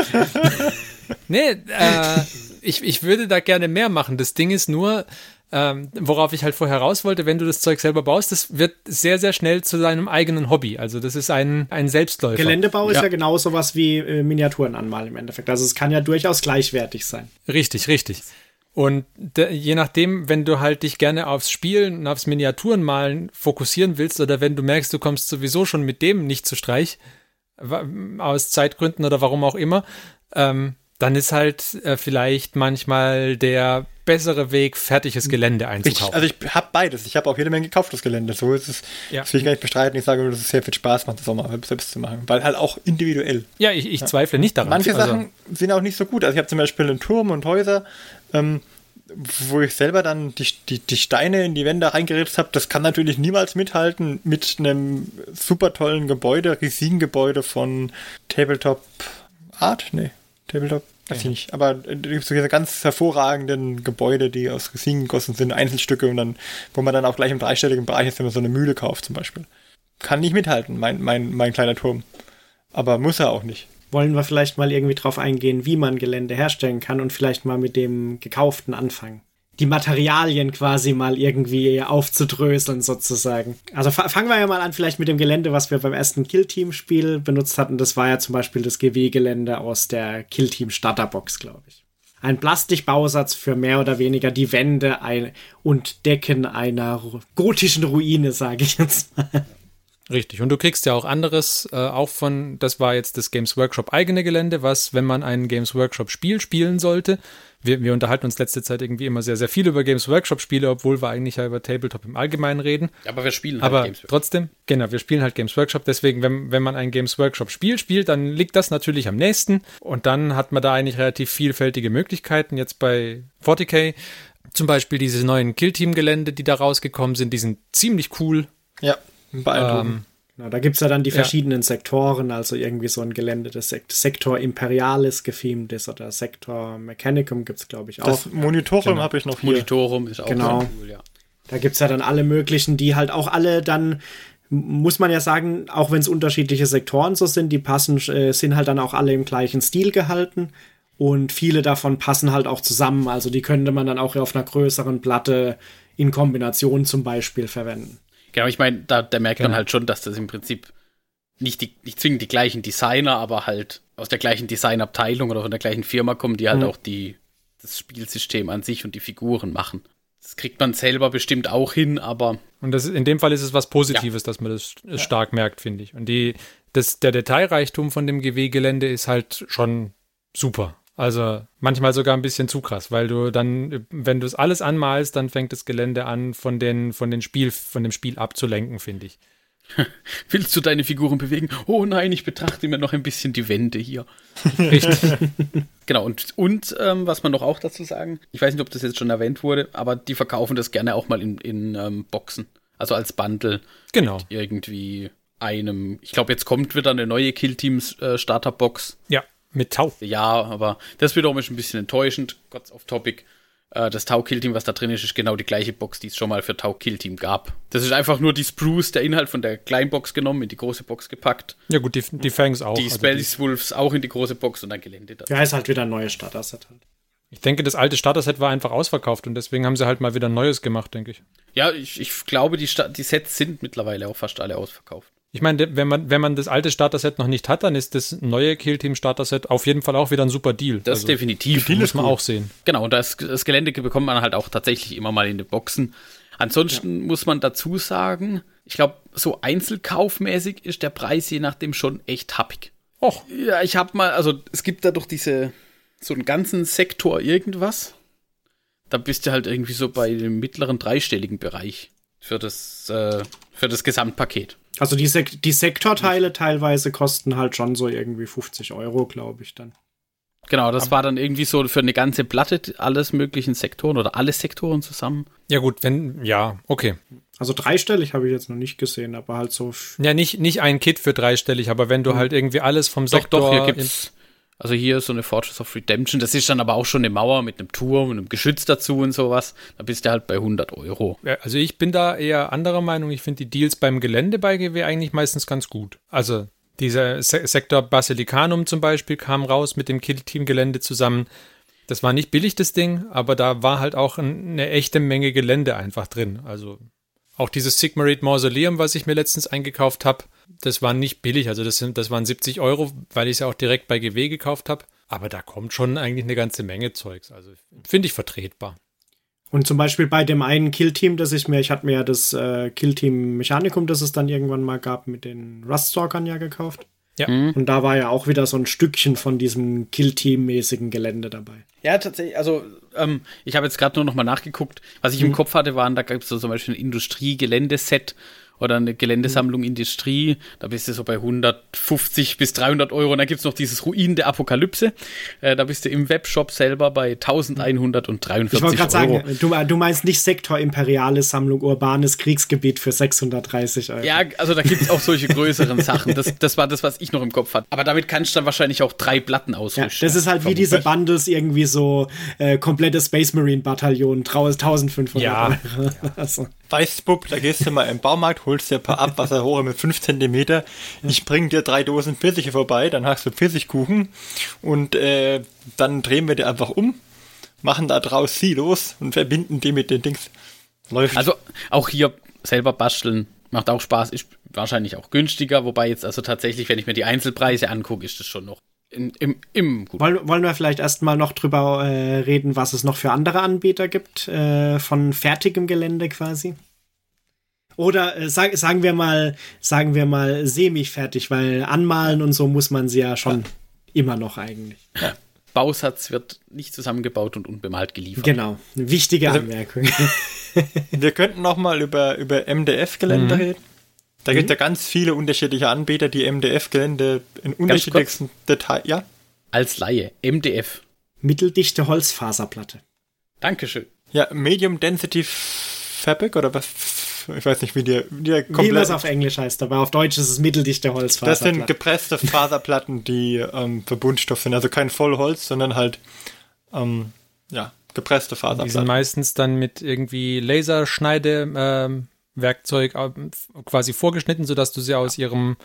nee, äh, ich, ich würde da gerne mehr machen. Das Ding ist nur, ähm, worauf ich halt vorher raus wollte, wenn du das Zeug selber baust, das wird sehr, sehr schnell zu deinem eigenen Hobby. Also das ist ein, ein Selbstläufer. Geländebau ist ja, ja genau sowas wie äh, Miniaturen anmalen im Endeffekt. Also es kann ja durchaus gleichwertig sein. Richtig, richtig. Und je nachdem, wenn du halt dich gerne aufs Spielen und aufs Miniaturenmalen fokussieren willst oder wenn du merkst, du kommst sowieso schon mit dem nicht zu Streich, aus Zeitgründen oder warum auch immer, ähm, dann ist halt äh, vielleicht manchmal der bessere Weg, fertiges Gelände einzukaufen. also ich habe beides. Ich habe auch jede Menge gekauftes Gelände. So ist es. Ja. Das will ich gar nicht bestreiten. Ich sage nur, dass es sehr viel Spaß macht, das auch mal selbst zu machen. Weil halt auch individuell. Ja, ich, ich ja. zweifle nicht daran. Manche also, Sachen sind auch nicht so gut. Also ich habe zum Beispiel einen Turm und Häuser, ähm, wo ich selber dann die, die, die Steine in die Wände reingeritzt habe, das kann natürlich niemals mithalten mit einem super tollen Gebäude, riesigen Gebäude von Tabletop Art? Nee, Tabletop, weiß ich nicht. Aber es gibt so diese ganz hervorragenden Gebäude, die aus Resin gegossen sind, Einzelstücke und dann, wo man dann auch gleich im dreistelligen Bereich ist, wenn man so eine Mühle kauft zum Beispiel. Kann nicht mithalten, mein, mein, mein kleiner Turm. Aber muss er auch nicht wollen wir vielleicht mal irgendwie drauf eingehen, wie man Gelände herstellen kann und vielleicht mal mit dem gekauften anfangen. Die Materialien quasi mal irgendwie aufzudröseln sozusagen. Also fangen wir ja mal an vielleicht mit dem Gelände, was wir beim ersten Kill-Team-Spiel benutzt hatten. Das war ja zum Beispiel das GW-Gelände aus der Kill-Team Starterbox, glaube ich. Ein Plastikbausatz für mehr oder weniger die Wände ein und Decken einer gotischen Ruine, sage ich jetzt mal. Richtig. Und du kriegst ja auch anderes, äh, auch von, das war jetzt das Games Workshop eigene Gelände, was, wenn man ein Games Workshop Spiel spielen sollte, wir, wir unterhalten uns letzte Zeit irgendwie immer sehr, sehr viel über Games Workshop Spiele, obwohl wir eigentlich ja über Tabletop im Allgemeinen reden. Aber wir spielen halt Aber Games Workshop. trotzdem, genau, wir spielen halt Games Workshop. Deswegen, wenn, wenn man ein Games Workshop Spiel spielt, dann liegt das natürlich am nächsten. Und dann hat man da eigentlich relativ vielfältige Möglichkeiten. Jetzt bei 40k zum Beispiel diese neuen Kill-Team-Gelände, die da rausgekommen sind, die sind ziemlich cool. Ja, beeindruckend. Ähm, Na, da gibt's ja dann die verschiedenen Sektoren, also irgendwie so ein Gelände, das Sekt Sektor Imperialis gefilmt ist oder Sektor Mechanicum gibt's glaube ich, auch. Das Monitorum Genau. habe ich noch hier. Monitorum ist auch Genau. cool, ja. Da gibt's ja dann alle möglichen, die halt auch alle dann, muss man ja sagen, auch wenn es unterschiedliche Sektoren so sind, die passen, äh, sind halt dann auch alle im gleichen Stil gehalten. Und viele davon passen halt auch zusammen. Also die könnte man dann auch auf einer größeren Platte in Kombination zum Beispiel verwenden. Genau, ich meine, da, da merkt man Genau. halt schon, dass das im Prinzip nicht, die, nicht zwingend die gleichen Designer, aber halt aus der gleichen Designabteilung oder von der gleichen Firma kommen, die halt Mhm. auch die, das Spielsystem an sich und die Figuren machen. Das kriegt man selber bestimmt auch hin, aber Und das, in dem Fall ist es was Positives, dass man das st- stark merkt, finde ich. Und die, das, der Detailreichtum von dem GW-Gelände ist halt schon super. Also manchmal sogar ein bisschen zu krass, weil du dann, wenn du es alles anmalst, dann fängt das Gelände an, von, den, von, den Spiel, von dem Spiel abzulenken, finde ich. willst du deine Figuren bewegen? Oh nein, ich betrachte mir noch ein bisschen die Wände hier. Richtig. Genau, und, und ähm, was man noch auch dazu sagen, ich weiß nicht, ob das jetzt schon erwähnt wurde, aber die verkaufen das gerne auch mal in, in ähm, Boxen. Also als Bundle. genau. Irgendwie einem, ich glaube, jetzt kommt wieder eine neue Killteams äh, Starterbox. Ja, mit Tau. Ja, aber das wiederum ist ein bisschen enttäuschend. Gott off topic. Äh, das Tau Killteam, was da drin ist, ist genau die gleiche Box, die es schon mal für Tau Killteam gab. Das ist einfach nur die Spruce, der Inhalt von der kleinen Box genommen, in die große Box gepackt. Ja gut, die, die Fangs auch. Die Also Spells Wolves auch in die große Box und dann Gelände. Ja, ist halt wieder ein neues Starter-Set halt. ich denke, das alte Starter-Set war einfach ausverkauft und deswegen haben sie halt mal wieder ein neues gemacht, denke ich. Ja, ich, ich glaube, die, Sta die Sets sind mittlerweile auch fast alle ausverkauft. Ich meine, wenn man, wenn man das alte Starter-Set noch nicht hat, dann ist das neue Killteam-Starter-Set auf jeden Fall auch wieder ein super Deal. Das Also, definitiv. muss man auch sehen. Genau, und das, das Gelände bekommt man halt auch tatsächlich immer mal in den Boxen. Ansonsten muss man dazu sagen, ich glaube, so einzelkaufmäßig ist der Preis je nachdem schon echt happig. Och, Ja, ich habe mal, also es gibt da doch diese, so einen ganzen Sektor irgendwas. Da bist du halt irgendwie so bei dem mittleren dreistelligen Bereich für das, äh, für das Gesamtpaket. Also die, Sek die Sektorteile teilweise kosten halt schon so irgendwie 50 Euro, glaube ich dann. Genau, das war dann irgendwie so für eine ganze Platte alles möglichen Sektoren oder alle Sektoren zusammen. ja gut, wenn, ja, okay. Also dreistellig habe ich jetzt noch nicht gesehen, aber halt so. Ja, nicht, nicht ein Kit für dreistellig, aber wenn du halt irgendwie alles vom Mhm. Doch, Sektor... doch, hier gibt's. Also hier so eine Fortress of Redemption. Das ist dann aber auch schon eine Mauer mit einem Turm und einem Geschütz dazu und sowas. Da bist du halt bei 100 Euro. Ja, Also ich bin da eher anderer Meinung. Ich finde die Deals beim Gelände bei GW eigentlich meistens ganz gut. Also dieser Se Sektor Basilicanum zum Beispiel kam raus mit dem Kill-Team-Gelände zusammen. Das war nicht billig, das Ding, aber da war halt auch ein, eine echte Menge Gelände einfach drin. Also auch dieses Sigmarite Mausoleum, was ich mir letztens eingekauft habe, das war nicht billig. Also das, sind, das waren 70 Euro, weil ich es ja auch direkt bei GW gekauft habe. Aber da kommt schon eigentlich eine ganze Menge Zeugs. Also finde ich vertretbar. Und zum Beispiel bei dem einen Killteam, das ich mir, ich hatte mir ja das äh, Killteam Mechanicum, das es dann irgendwann mal gab, mit den Ruststalkern ja gekauft. Ja. Und da war ja auch wieder so ein Stückchen von diesem Killteam-mäßigen Gelände dabei. Ja, tatsächlich. Also, ähm, ich habe jetzt gerade nur noch mal nachgeguckt. Was ich im Kopf hatte, waren, da gab es so zum Beispiel ein Industrie-Geländeset oder eine Geländesammlung Industrie. Da bist du so bei 150 bis 300 Euro. Und dann gibt's noch dieses Ruin der Apokalypse. Äh, da bist du im Webshop selber bei 1143 Ich wollte gerade Euro. sagen, du, du meinst nicht Sektor Imperiales Sammlung Urbanes Kriegsgebiet für 630 Euro. Ja, also da gibt's auch solche größeren Sachen. Das, das war das, was ich noch im Kopf hatte. Aber damit kannst du dann wahrscheinlich auch drei Platten Ja, ausrüsten. das ist halt wie diese Bundles irgendwie so äh, komplette Space Marine Bataillon, trau- 1500 Ja. Euro. Also, Weißbub, da gehst du mal im Baumarkt, holst dir ein paar Abwasserrohre mit 5 cm. Ich bring dir drei Dosen Pfirsiche vorbei, dann hast du Pfirsichkuchen und äh, dann drehen wir dir einfach um, machen da draus Silos und verbinden die mit den Dings. Läuft. Also auch hier selber basteln macht auch Spaß, ist wahrscheinlich auch günstiger, wobei jetzt also tatsächlich, wenn ich mir die Einzelpreise angucke, ist das schon noch in, im, im gut. wollen, wollen wir vielleicht erstmal noch drüber äh, reden, was es noch für andere Anbieter gibt, äh, von fertigem Gelände quasi? Oder äh, sag, sagen wir mal, sagen wir mal semi-fertig, weil anmalen und so muss man sie ja schon immer noch eigentlich. Bausatz wird nicht zusammengebaut und unbemalt geliefert. Genau, eine wichtige Also- Anmerkung. Wir könnten noch mal über, über MDF-Gelände reden. Da gibt es ja ganz viele unterschiedliche Anbieter, die MDF-Gelände in unterschiedlichsten Details. Ja, Als Laie, MDF. Mitteldichte Holzfaserplatte. Dankeschön. ja, Medium Density Fabric oder was? Ich weiß nicht, wie der, wie der Wie komplett. das auf Englisch heißt, aber auf Deutsch ist es mitteldichte Holzfaser. Das sind gepresste Faserplatten, die ähm, Verbundstoff sind. Also kein Vollholz, sondern halt ähm, ja, gepresste Die sind Faserplatten. meistens dann mit irgendwie Laserschneide-Werkzeug quasi vorgeschnitten, sodass du sie aus ihrem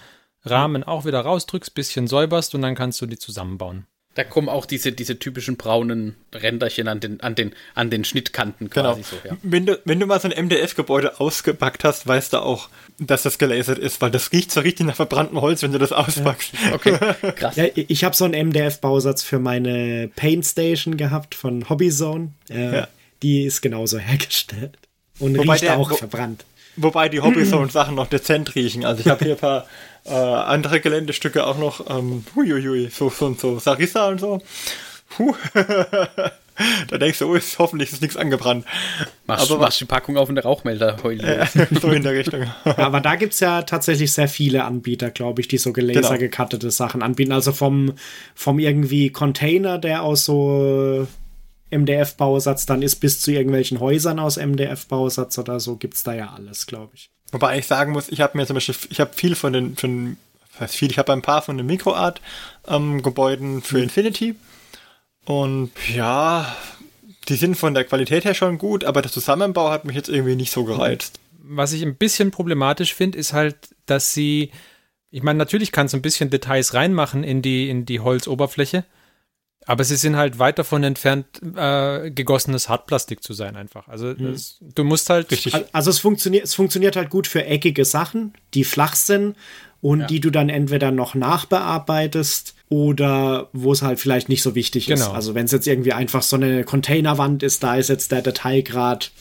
Rahmen auch wieder rausdrückst, bisschen säuberst und dann kannst du die zusammenbauen. Da kommen auch diese, diese typischen braunen Ränderchen an den, an den, an den Schnittkanten Genau. quasi so, ja. Wenn, du, wenn du mal so ein MDF-Gebäude ausgepackt hast, weißt du auch, dass das gelasert ist, weil das riecht so richtig nach verbranntem Holz, wenn du das auspackst. Okay, krass. Ja, ich habe so einen MDF-Bausatz für meine Paint Station gehabt von Hobbyzone. Äh, Ja. Die ist genauso hergestellt. Und Wobei riecht der- auch wo- verbrannt. Wobei die Hobbyzone-Sachen noch dezent riechen. Also ich habe hier ein paar äh, andere Geländestücke auch noch, ähm, huiuiui, so, so, so Sarissa und so. Huh. da denkst du, oh, ist, hoffentlich ist nichts angebrannt. Machst, aber- machst die Packung auf eine Rauchmelder-Heule. so in der Richtung. Aber da gibt's ja tatsächlich sehr viele Anbieter, glaube ich, die so Genau. gelaser gekattete Sachen anbieten. Also vom, vom irgendwie Container, der aus so MDF-Bausatz dann ist, bis zu irgendwelchen Häusern aus MDF-Bausatz oder so, gibt's da ja alles, glaube ich. Wobei ich sagen muss, ich habe mir zum Beispiel, ich habe viel von den, von, was heißt viel, ich habe ein paar von den Mikroart-Gebäuden für Infinity. Und ja, die sind von der Qualität her schon gut, aber der Zusammenbau hat mich jetzt irgendwie nicht so gereizt. Was ich ein bisschen problematisch finde, ist halt, dass sie, ich meine, natürlich kannst du ein bisschen Details reinmachen in die, in die Holzoberfläche, aber sie sind halt weit davon entfernt, äh, gegossenes Hartplastik zu sein einfach. Also das, du musst halt Richtig. Al- Also es funktioniert, es funktioniert halt gut für eckige Sachen, die flach sind und die du dann entweder noch nachbearbeitest oder wo es halt vielleicht nicht so wichtig ist. Genau. Also wenn es jetzt irgendwie einfach so eine Containerwand ist, da ist jetzt der Detailgrad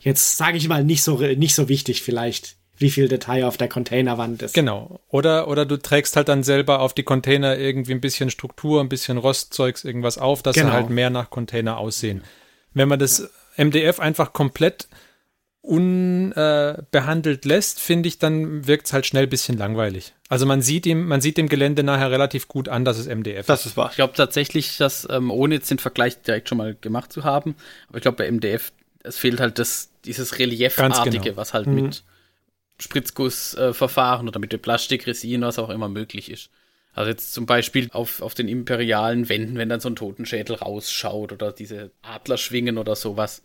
jetzt sage ich mal nicht so nicht so wichtig vielleicht, wie viel Detail auf der Containerwand ist. Genau. Oder, oder du trägst halt dann selber auf die Container irgendwie ein bisschen Struktur, ein bisschen Rostzeugs, irgendwas auf, dass Genau. sie halt mehr nach Container aussehen. Wenn man das MDF einfach komplett unbehandelt lässt, finde ich, dann wirkt es halt schnell ein bisschen langweilig. Also man sieht ihm, man sieht dem Gelände nachher relativ gut an, dass es MDF ist. Das ist wahr. Ich glaube tatsächlich, dass, ähm, ohne jetzt den Vergleich direkt schon mal gemacht zu haben, aber ich glaube bei MDF, es fehlt halt das, dieses Reliefartige, genau. was halt mit Spritzgussverfahren oder mit der Plastikresin, was auch immer möglich ist. Also jetzt zum Beispiel auf, auf den imperialen Wänden, wenn dann so ein Totenschädel rausschaut oder diese Adlerschwingen oder sowas.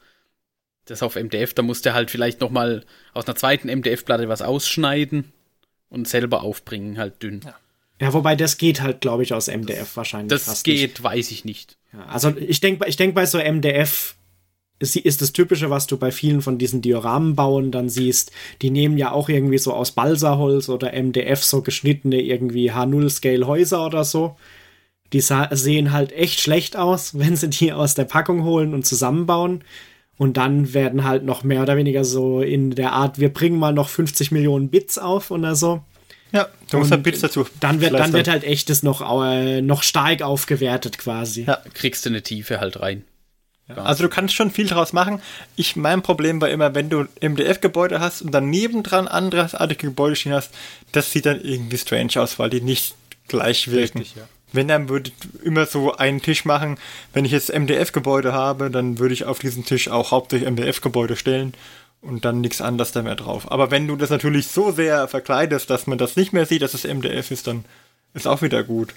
Das auf MDF, da muss der halt vielleicht noch mal aus einer zweiten MDF-Platte was ausschneiden und selber aufbringen, halt dünn. Ja, wobei das geht halt, glaube ich, aus MDF wahrscheinlich. Das fast geht, Nicht. weiß ich nicht. Ja, also ich denke, ich denk bei so MDF ist, ist das Typische, was du bei vielen von diesen Dioramenbauen dann siehst. Die nehmen ja auch irgendwie so aus Balsaholz oder MDF so geschnittene irgendwie H0-Scale-Häuser oder so. Die sehen halt echt schlecht aus, wenn sie die aus der Packung holen und zusammenbauen. Und dann werden halt noch mehr oder weniger so in der Art, wir bringen mal noch 50 Millionen Bits auf oder so. Ja, du musst halt Bits dazu. Dann wird, dann wird halt echtes noch, äh, noch stark aufgewertet quasi. Ja. kriegst du eine Tiefe halt rein. Also du kannst schon viel draus machen. Ich, mein Problem war immer, wenn du MDF-Gebäude hast und dann nebendran andersartige Gebäude stehen hast, das sieht dann irgendwie strange aus, weil die nicht gleich wirken. Richtig, ja. Wenn, dann würde ich immer so einen Tisch machen. Wenn ich jetzt MDF-Gebäude habe, dann würde ich auf diesen Tisch auch hauptsächlich MDF-Gebäude stellen und dann nichts anderes da mehr drauf. Aber wenn du das natürlich so sehr verkleidest, dass man das nicht mehr sieht, dass es MDF ist, dann ist auch wieder gut.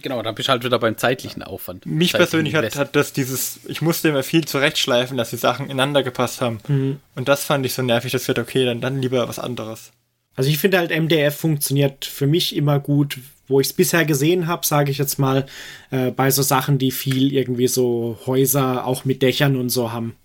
Genau, dann bist du halt wieder beim zeitlichen Aufwand. Mich Zeitlichen persönlich hat, Invest. hat das dieses, ich musste immer viel zurechtschleifen, dass die Sachen ineinander gepasst haben. Und das fand ich so nervig, das wird okay, dann, dann lieber was anderes. Also ich finde halt MDF funktioniert für mich immer gut, wo ich es bisher gesehen habe, sage ich jetzt mal, äh, bei so Sachen, die viel irgendwie so Häuser auch mit Dächern und so haben.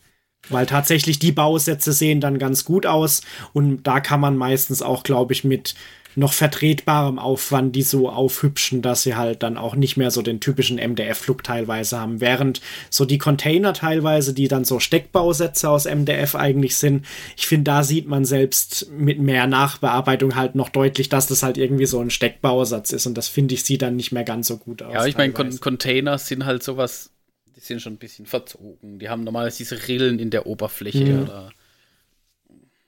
Weil tatsächlich die Bausätze sehen dann ganz gut aus und da kann man meistens auch, glaube ich, mit noch vertretbarem Aufwand die so aufhübschen, dass sie halt dann auch nicht mehr so den typischen MDF-Look teilweise haben. Während so die Container teilweise, die dann so Steckbausätze aus MDF eigentlich sind, ich finde, da sieht man selbst mit mehr Nachbearbeitung halt noch deutlich, dass das halt irgendwie so ein Steckbausatz ist und das finde ich sieht dann nicht mehr ganz so gut aus. Ja, ich meine, Con. Container sind halt sowas, die sind schon ein bisschen verzogen. Die haben normalerweise diese Rillen in der Oberfläche Mhm. oder.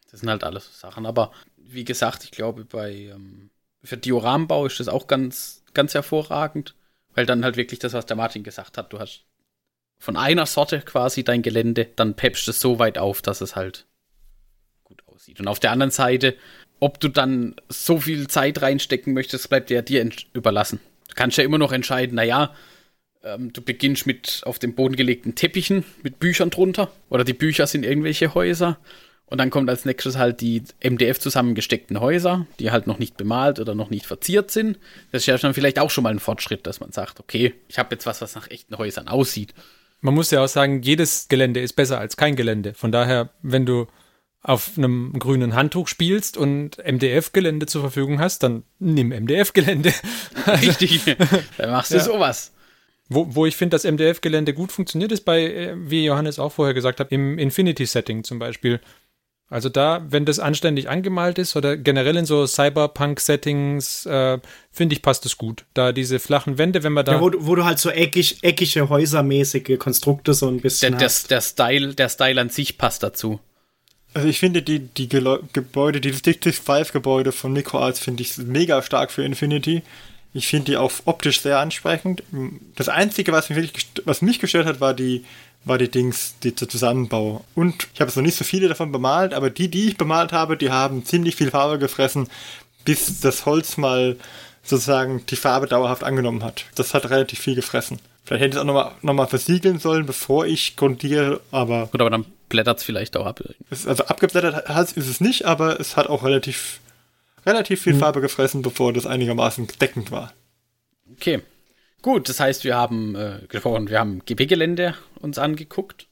Das sind halt alles so Sachen. Aber wie gesagt, ich glaube, bei ähm, für Diorambau ist das auch ganz, ganz hervorragend, weil dann halt wirklich das, was der Martin gesagt hat, du hast von einer Sorte quasi dein Gelände, dann peppst es so weit auf, dass es halt gut aussieht. Und auf der anderen Seite, ob du dann so viel Zeit reinstecken möchtest, bleibt ja dir überlassen. Du kannst ja immer noch entscheiden, naja, ähm, du beginnst mit auf dem Boden gelegten Teppichen mit Büchern drunter oder die Bücher sind irgendwelche Häuser und dann kommt als nächstes halt die MDF zusammengesteckten Häuser, die halt noch nicht bemalt oder noch nicht verziert sind. Das ist ja dann vielleicht auch schon mal ein Fortschritt, dass man sagt, okay, ich habe jetzt was, was nach echten Häusern aussieht. Man muss ja auch sagen, jedes Gelände ist besser als kein Gelände. Von daher, wenn du auf einem grünen Handtuch spielst und MDF-Gelände zur Verfügung hast, dann nimm MDF-Gelände. Richtig, dann machst du ja. sowas. Wo, wo ich finde, dass MDF-Gelände gut funktioniert, ist bei, äh, wie Johannes auch vorher gesagt hat, im Infinity-Setting zum Beispiel. Also da, wenn das anständig angemalt ist oder generell in so Cyberpunk-Settings, äh, finde ich, passt es gut. Da diese flachen Wände, wenn man da. Ja, wo, wo du halt so eckig, eckige, häusermäßige Konstrukte so ein bisschen der, hast. Der, der, Style, der Style an sich passt dazu. Also ich finde die, die Gebäude, dieses Dictis 5 Gebäude von MicroArts finde ich mega stark für Infinity. Ich finde die auch optisch sehr ansprechend. Das Einzige, was mich, was mich gestört hat, war die, war die Dings, die der Zusammenbau. Und ich habe jetzt noch nicht so viele davon bemalt, aber die, die ich bemalt habe, die haben ziemlich viel Farbe gefressen, bis das Holz mal sozusagen die Farbe dauerhaft angenommen hat. Das hat relativ viel gefressen. Vielleicht hätte ich es auch nochmal noch mal versiegeln sollen, bevor ich grundiere, aber. Gut, aber dann blättert es vielleicht auch ab. also abgeblättert ist es nicht, aber es hat auch relativ, relativ viel hm. Farbe gefressen, bevor das einigermaßen deckend war. Okay. Gut, das heißt, wir haben äh, gesprochen, wir haben GB-Gelände uns angeguckt.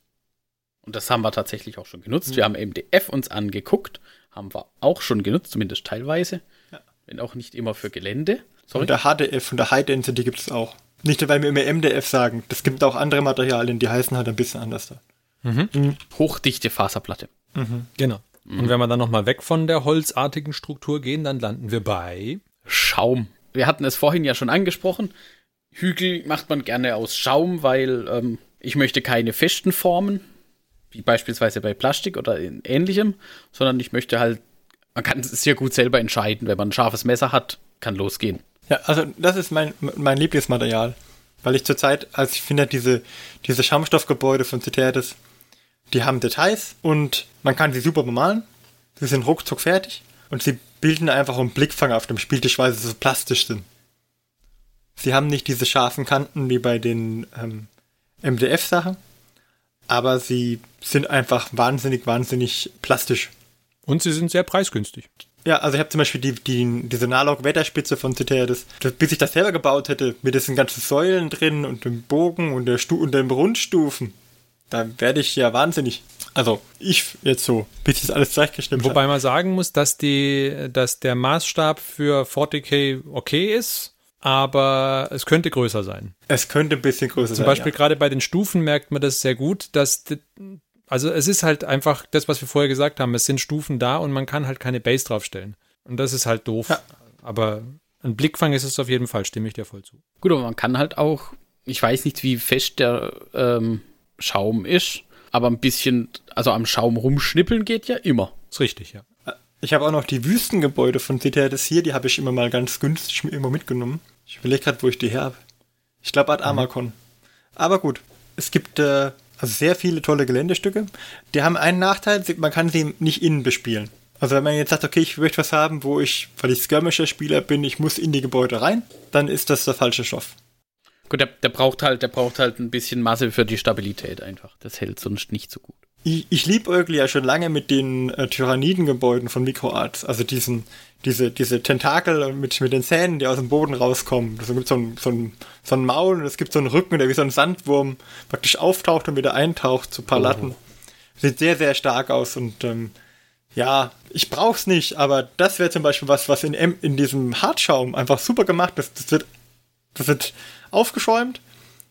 Und das haben wir tatsächlich auch schon genutzt. Mhm. Wir haben MDF uns angeguckt. Haben wir auch schon genutzt, zumindest teilweise. Ja. Wenn auch nicht immer für Gelände. Sorry. Und der HDF und der High Density gibt es auch. Nicht, weil wir immer MDF sagen. Das gibt auch andere Materialien, die heißen halt ein bisschen anders da. Mhm. Mhm. Hochdichte Faserplatte. Mhm. Genau. Und mhm. wenn wir dann nochmal weg von der holzartigen Struktur gehen, dann landen wir bei Schaum. Wir hatten es vorhin ja schon angesprochen. Hügel macht man gerne aus Schaum, weil ähm, ich möchte keine festen Formen, wie beispielsweise bei Plastik oder ähnlichem, sondern ich möchte halt, man kann es sehr gut selber entscheiden, wenn man ein scharfes Messer hat, kann losgehen. Ja, also das ist mein, mein Lieblingsmaterial, weil ich zurzeit, also ich finde diese, diese Schaumstoffgebäude von Citerdes, die haben Details und man kann sie super bemalen, sie sind ruckzuck fertig und sie bilden einfach einen Blickfang auf dem Spieltisch, weil sie so plastisch sind. Sie haben nicht diese scharfen Kanten wie bei den ähm, MDF-Sachen, aber sie sind einfach wahnsinnig, wahnsinnig plastisch. Und sie sind sehr preisgünstig. Ja, also ich habe zum Beispiel die, die, diese Nalog-Wetterspitze von Citeris. Bis ich das selber gebaut hätte, mit diesen ganzen Säulen drin und dem Bogen und, der Stu und den Rundstufen, da werde ich ja wahnsinnig. Also ich jetzt so, bis ich das alles zurechtgestimmt habe. Wobei man sagen muss, dass, die, dass der Maßstab für 40k okay ist aber es könnte größer sein. Es könnte ein bisschen größer Zum sein. Zum Beispiel ja. gerade bei den Stufen merkt man das sehr gut, dass also es ist halt einfach das, was wir vorher gesagt haben. Es sind Stufen da und man kann halt keine Base draufstellen. Und das ist halt doof. Ja. Aber ein Blickfang ist es auf jeden Fall, stimme ich dir voll zu. Gut, aber man kann halt auch, ich weiß nicht, wie fest der ähm, Schaum ist, aber ein bisschen, also am Schaum rumschnippeln geht ja immer. Ist richtig, ja. Ich habe auch noch die Wüstengebäude von Citatus hier, die habe ich immer mal ganz günstig immer mitgenommen. Ich überlege gerade, wo ich die her habe. Ich glaube Ad mhm. Amakon. Mhm. Aber gut, es gibt äh, also sehr viele tolle Geländestücke. Die haben einen Nachteil, man kann sie nicht innen bespielen. Also wenn man jetzt sagt, okay, ich möchte was haben, wo ich, weil ich Skirmisher-Spieler bin, ich muss in die Gebäude rein, dann ist das der falsche Stoff. Gut, der, der, braucht halt, der braucht halt ein bisschen Masse für die Stabilität einfach. Das hält sonst nicht so gut ich, ich liebäugle ja schon lange mit den äh, Tyrannidengebäuden von MicroArts, also diesen, diese, diese Tentakel mit, mit den Zähnen, die aus dem Boden rauskommen. Es gibt so ein, so, ein, so ein Maul und es gibt so einen Rücken, der wie so ein Sandwurm praktisch auftaucht und wieder eintaucht zu Palatten. Oh. Sieht sehr, sehr stark aus und ähm, ja, ich brauch's nicht, aber das wäre zum Beispiel was, was in, in diesem Hartschaum einfach super gemacht ist. Das wird, das wird aufgeschäumt,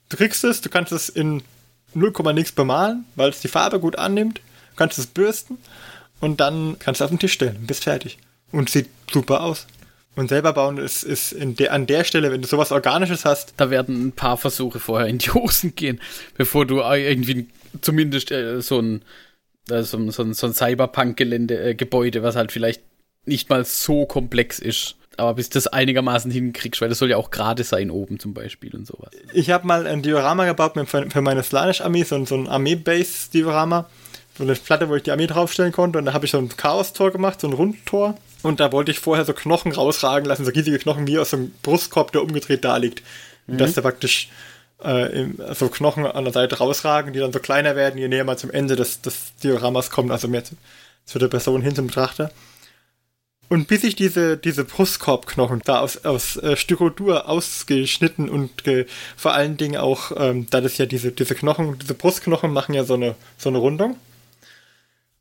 du kriegst es, du kannst es in 0, nix bemalen, weil es die Farbe gut annimmt. Du kannst es bürsten und dann kannst du auf den Tisch stellen und bist fertig. Und sieht super aus. Und selber bauen ist, ist der, an der Stelle, wenn du sowas Organisches hast. Da werden ein paar Versuche vorher in die Hosen gehen, bevor du irgendwie zumindest äh, so ein, äh, so, so, so ein Cyberpunk-Gebäude, äh, was halt vielleicht nicht mal so komplex ist, aber bis das einigermaßen hinkriegst, weil das soll ja auch gerade sein oben zum Beispiel und sowas. Ich habe mal ein Diorama gebaut für meine Slanish-Armee, so, so ein Armee-Base-Diorama so eine Platte, wo ich die Armee draufstellen konnte. Und da habe ich so ein Chaos-Tor gemacht, so ein Rundtor. Und da wollte ich vorher so Knochen rausragen lassen, so riesige Knochen wie aus so einem Brustkorb, der umgedreht da liegt. Mhm. Und dass da praktisch äh, im, so Knochen an der Seite rausragen, die dann so kleiner werden, je näher man zum Ende des, des Dioramamas kommt, also mehr zu, zu der Person hin zum Betrachter. Und bis ich diese, diese Brustkorbknochen da aus, aus äh, Styrodur ausgeschnitten und ge, vor allen Dingen auch, ähm, da das ja diese, diese Knochen, diese Brustknochen machen ja so eine, so eine Rundung.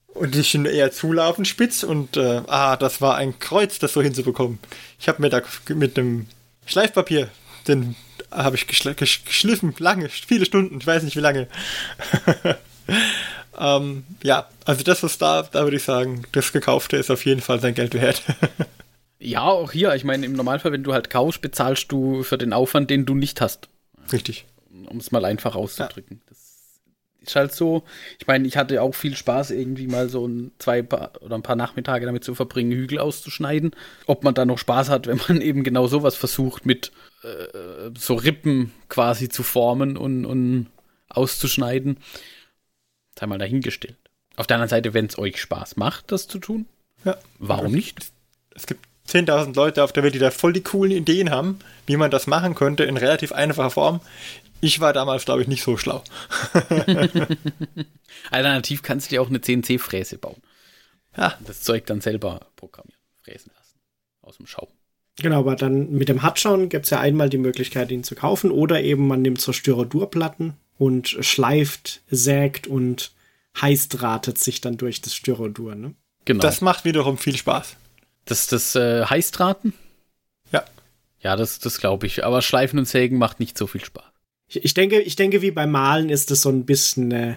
Und die sind eher zulaufend spitz und äh, ah, das war ein Kreuz, das so hinzubekommen. Ich habe mir da mit dem Schleifpapier, den habe ich geschl geschliffen, lange, viele Stunden, ich weiß nicht wie lange. Ähm, ja, also das, was da, da würde ich sagen, das Gekaufte ist auf jeden Fall sein Geld wert. ja, auch hier, ich meine, im Normalfall, wenn du halt kaufst, bezahlst du für den Aufwand, den du nicht hast. Richtig. Um es mal einfach auszudrücken. Ja. Das ist halt so. Ich meine, ich hatte auch viel Spaß, irgendwie mal so ein, zwei paar, oder ein paar Nachmittage damit zu verbringen, Hügel auszuschneiden. Ob man da noch Spaß hat, wenn man eben genau sowas versucht, mit äh, so Rippen quasi zu formen und, und auszuschneiden sei mal dahingestellt. Auf der anderen Seite, wenn es euch Spaß macht, das zu tun, ja. warum nicht? Es gibt 10.000 Leute auf der Welt, die da voll die coolen Ideen haben, wie man das machen könnte in relativ einfacher Form. Ich war damals, glaube ich, nicht so schlau. Alternativ kannst du dir auch eine CNC-Fräse bauen. Ja. Das Zeug dann selber programmieren, fräsen lassen. Aus dem Schau. Genau, aber dann mit dem Hartschauen gibt es ja einmal die Möglichkeit, ihn zu kaufen oder eben man nimmt so Styrodurplatten und schleift, sägt und heißdrahtet sich dann durch das Styrodur. Ne? Genau. Das macht wiederum viel Spaß. Das, das äh, Heißdrahten? Ja. Ja, das, das glaube ich. Aber Schleifen und Sägen macht nicht so viel Spaß. Ich, ich, denke, ich denke, wie beim Malen ist es so ein bisschen äh,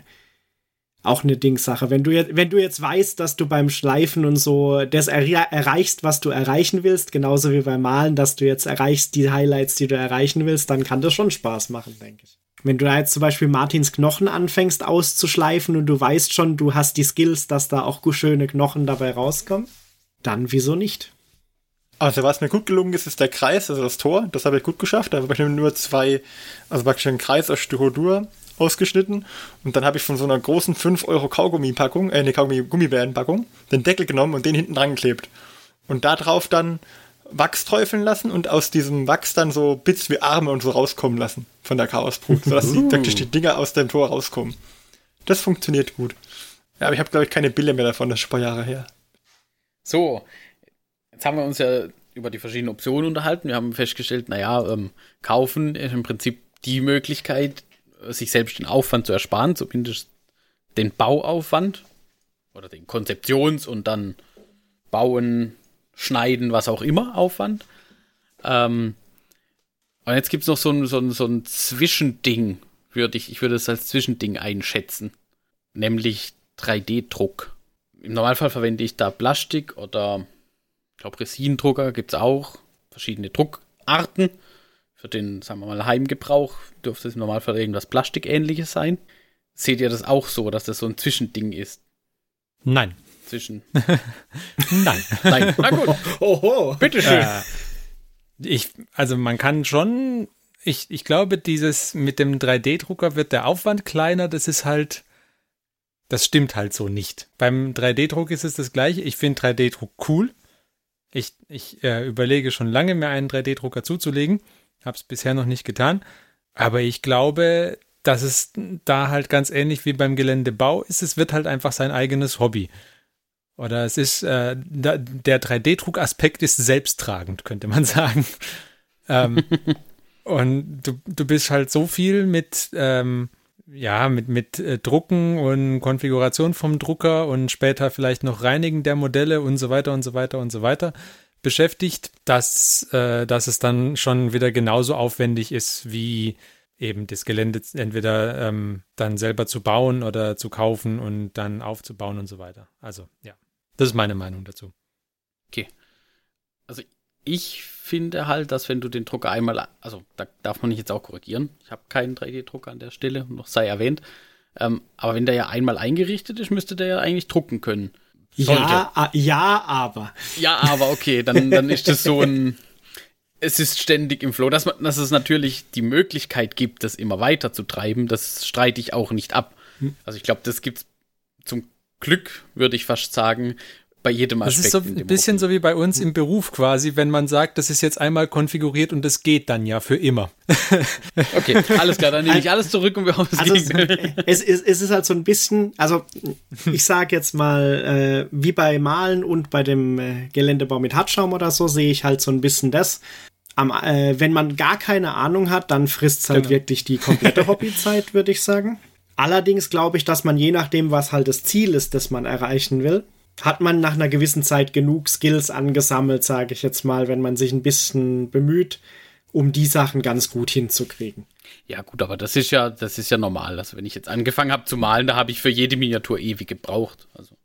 auch eine Dingsache. Wenn du, jetzt, wenn du jetzt weißt, dass du beim Schleifen und so das er erreichst, was du erreichen willst, genauso wie beim Malen, dass du jetzt erreichst die Highlights, die du erreichen willst, dann kann das schon Spaß machen, denke ich. Wenn du da jetzt zum Beispiel Martins Knochen anfängst auszuschleifen und du weißt schon, du hast die Skills, dass da auch schöne Knochen dabei rauskommen, dann wieso nicht? Also was mir gut gelungen ist, ist der Kreis, also das Tor. Das habe ich gut geschafft. Da habe ich nur zwei, also praktisch einen Kreis aus Styrodur ausgeschnitten und dann habe ich von so einer großen 5 Euro Kaugummi-Packung, äh, eine Kaugummi-Gummibären-Packung, den Deckel genommen und den hinten dran geklebt. Und da drauf dann Wachs träufeln lassen und aus diesem Wachs dann so Bits wie Arme und so rauskommen lassen von der Chaosbrut, sodass die, praktisch die Dinger aus dem Tor rauskommen. Das funktioniert gut. Ja, aber ich habe, glaube ich, keine Bilder mehr davon, das ist ein paar Jahre her. So, jetzt haben wir uns ja über die verschiedenen Optionen unterhalten. Wir haben festgestellt, naja, ähm, kaufen ist im Prinzip die Möglichkeit, sich selbst den Aufwand zu ersparen, zumindest den Bauaufwand oder den Konzeptions- und dann Bauen, Schneiden, was auch immer Aufwand. Ähm, und jetzt gibt es noch so ein, so, ein, so ein Zwischending, würde ich, ich würde es als Zwischending einschätzen, nämlich 3D-Druck. Im Normalfall verwende ich da Plastik oder ich glaube Resinendrucker gibt es auch, verschiedene Druckarten. Für den, sagen wir mal, Heimgebrauch dürfte es im Normalfall irgendwas Plastikähnliches sein. Seht ihr das auch so, dass das so ein Zwischending ist? Nein zwischen. Nein. Nein. Na gut. Oho. Bitteschön. Äh, ich, also man kann schon, ich, ich glaube, dieses mit dem 3D-Drucker wird der Aufwand kleiner, das ist halt, das stimmt halt so nicht. Beim 3D-Druck ist es das gleiche. Ich finde 3D-Druck cool. Ich, ich äh, überlege schon lange, mir einen 3D-Drucker zuzulegen. Habe es bisher noch nicht getan. Aber ich glaube, dass es da halt ganz ähnlich wie beim Geländebau ist. Es wird halt einfach sein eigenes Hobby. Oder es ist, äh, der 3D-Druck-Aspekt ist selbsttragend, könnte man sagen. ähm, und du, du bist halt so viel mit, ähm, ja, mit, mit äh, Drucken und Konfiguration vom Drucker und später vielleicht noch Reinigen der Modelle und so weiter und so weiter und so weiter beschäftigt, dass, äh, dass es dann schon wieder genauso aufwendig ist, wie eben das Gelände entweder ähm, dann selber zu bauen oder zu kaufen und dann aufzubauen und so weiter. Also, ja. Das ist meine Meinung dazu. Okay. Also ich finde halt, dass wenn du den Drucker einmal, also da darf man nicht jetzt auch korrigieren. Ich habe keinen 3D-Drucker an der Stelle, noch sei erwähnt. Ähm, aber wenn der ja einmal eingerichtet ist, müsste der ja eigentlich drucken können. Ja, ja, aber. Ja, aber okay, dann, dann ist das so ein. Es ist ständig im Flow. Dass, man, dass es natürlich die Möglichkeit gibt, das immer weiter zu treiben, das streite ich auch nicht ab. Hm. Also ich glaube, das gibt es zum Glück, würde ich fast sagen, bei jedem Aspekt. Das ist so ein bisschen Hobby. so wie bei uns im Beruf quasi, wenn man sagt, das ist jetzt einmal konfiguriert und das geht dann ja für immer. okay, alles klar, dann nehme ich alles zurück und wir haben also es, es, ist, es ist halt so ein bisschen, also ich sage jetzt mal, äh, wie bei Malen und bei dem äh, Geländebau mit Hartschaum oder so, sehe ich halt so ein bisschen das. Am, äh, wenn man gar keine Ahnung hat, dann frisst es halt genau. wirklich die komplette Hobbyzeit, würde ich sagen. Allerdings glaube ich, dass man je nachdem, was halt das Ziel ist, das man erreichen will, hat man nach einer gewissen Zeit genug Skills angesammelt, sage ich jetzt mal, wenn man sich ein bisschen bemüht, um die Sachen ganz gut hinzukriegen. Ja, gut, aber das ist ja, das ist ja normal. Also wenn ich jetzt angefangen habe zu malen, da habe ich für jede Miniatur ewig gebraucht. Also,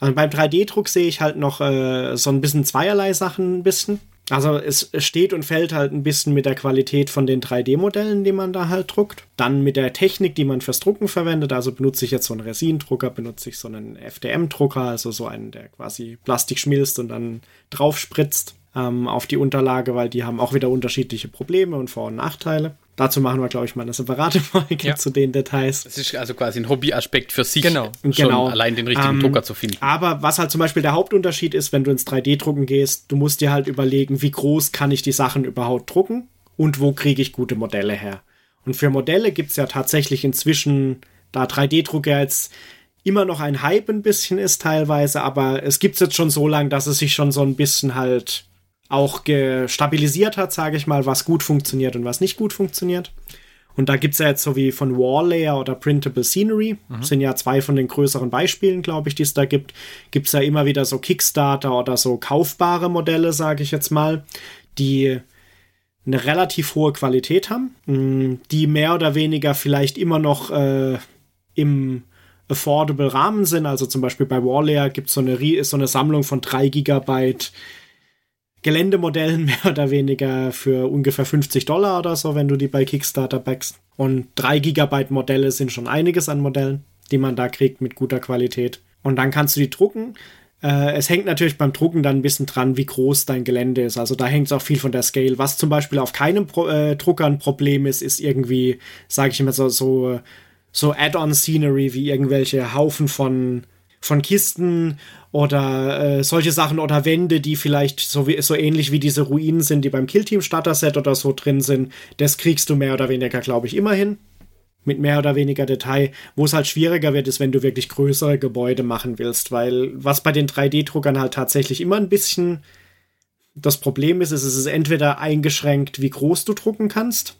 also beim 3D-Druck sehe ich halt noch äh, so ein bisschen zweierlei Sachen ein bisschen. Also es steht und fällt halt ein bisschen mit der Qualität von den 3D-Modellen, die man da halt druckt. Dann mit der Technik, die man fürs Drucken verwendet. Also benutze ich jetzt so einen Resindrucker, benutze ich so einen FDM-Drucker, also so einen, der quasi Plastik schmilzt und dann drauf spritzt ähm, auf die Unterlage, weil die haben auch wieder unterschiedliche Probleme und Vor- und Nachteile. Dazu machen wir, glaube ich, mal eine separate Folge ja. zu den Details. Das ist also quasi ein Hobbyaspekt für sich. Genau. Schon genau. allein den richtigen ähm, Drucker zu finden. Aber was halt zum Beispiel der Hauptunterschied ist, wenn du ins 3D-Drucken gehst, du musst dir halt überlegen, wie groß kann ich die Sachen überhaupt drucken und wo kriege ich gute Modelle her. Und für Modelle gibt es ja tatsächlich inzwischen, da 3D-Drucker jetzt immer noch ein Hype ein bisschen ist teilweise, aber es gibt es jetzt schon so lange, dass es sich schon so ein bisschen halt auch gestabilisiert hat, sage ich mal, was gut funktioniert und was nicht gut funktioniert. Und da gibt es ja jetzt so wie von Warlayer oder Printable Scenery, mhm. sind ja zwei von den größeren Beispielen, glaube ich, die es da gibt. Gibt es ja immer wieder so Kickstarter oder so kaufbare Modelle, sage ich jetzt mal, die eine relativ hohe Qualität haben, mm, die mehr oder weniger vielleicht immer noch äh, im affordable Rahmen sind. Also zum Beispiel bei Warlayer gibt so es so eine Sammlung von 3 Gigabyte Geländemodellen mehr oder weniger für ungefähr 50 Dollar oder so, wenn du die bei Kickstarter backst. Und 3 Gigabyte Modelle sind schon einiges an Modellen, die man da kriegt mit guter Qualität. Und dann kannst du die drucken. Äh, es hängt natürlich beim Drucken dann ein bisschen dran, wie groß dein Gelände ist. Also da hängt es auch viel von der Scale. Was zum Beispiel auf keinem Pro äh, Drucker ein Problem ist, ist irgendwie, sage ich immer so, so, so Add-on-Scenery wie irgendwelche Haufen von von Kisten oder äh, solche Sachen oder Wände, die vielleicht so, wie, so ähnlich wie diese Ruinen sind, die beim Killteam Starter-Set oder so drin sind. Das kriegst du mehr oder weniger, glaube ich, immer hin. Mit mehr oder weniger Detail. Wo es halt schwieriger wird, ist, wenn du wirklich größere Gebäude machen willst, weil was bei den 3D-Druckern halt tatsächlich immer ein bisschen das Problem ist, ist, es ist entweder eingeschränkt, wie groß du drucken kannst,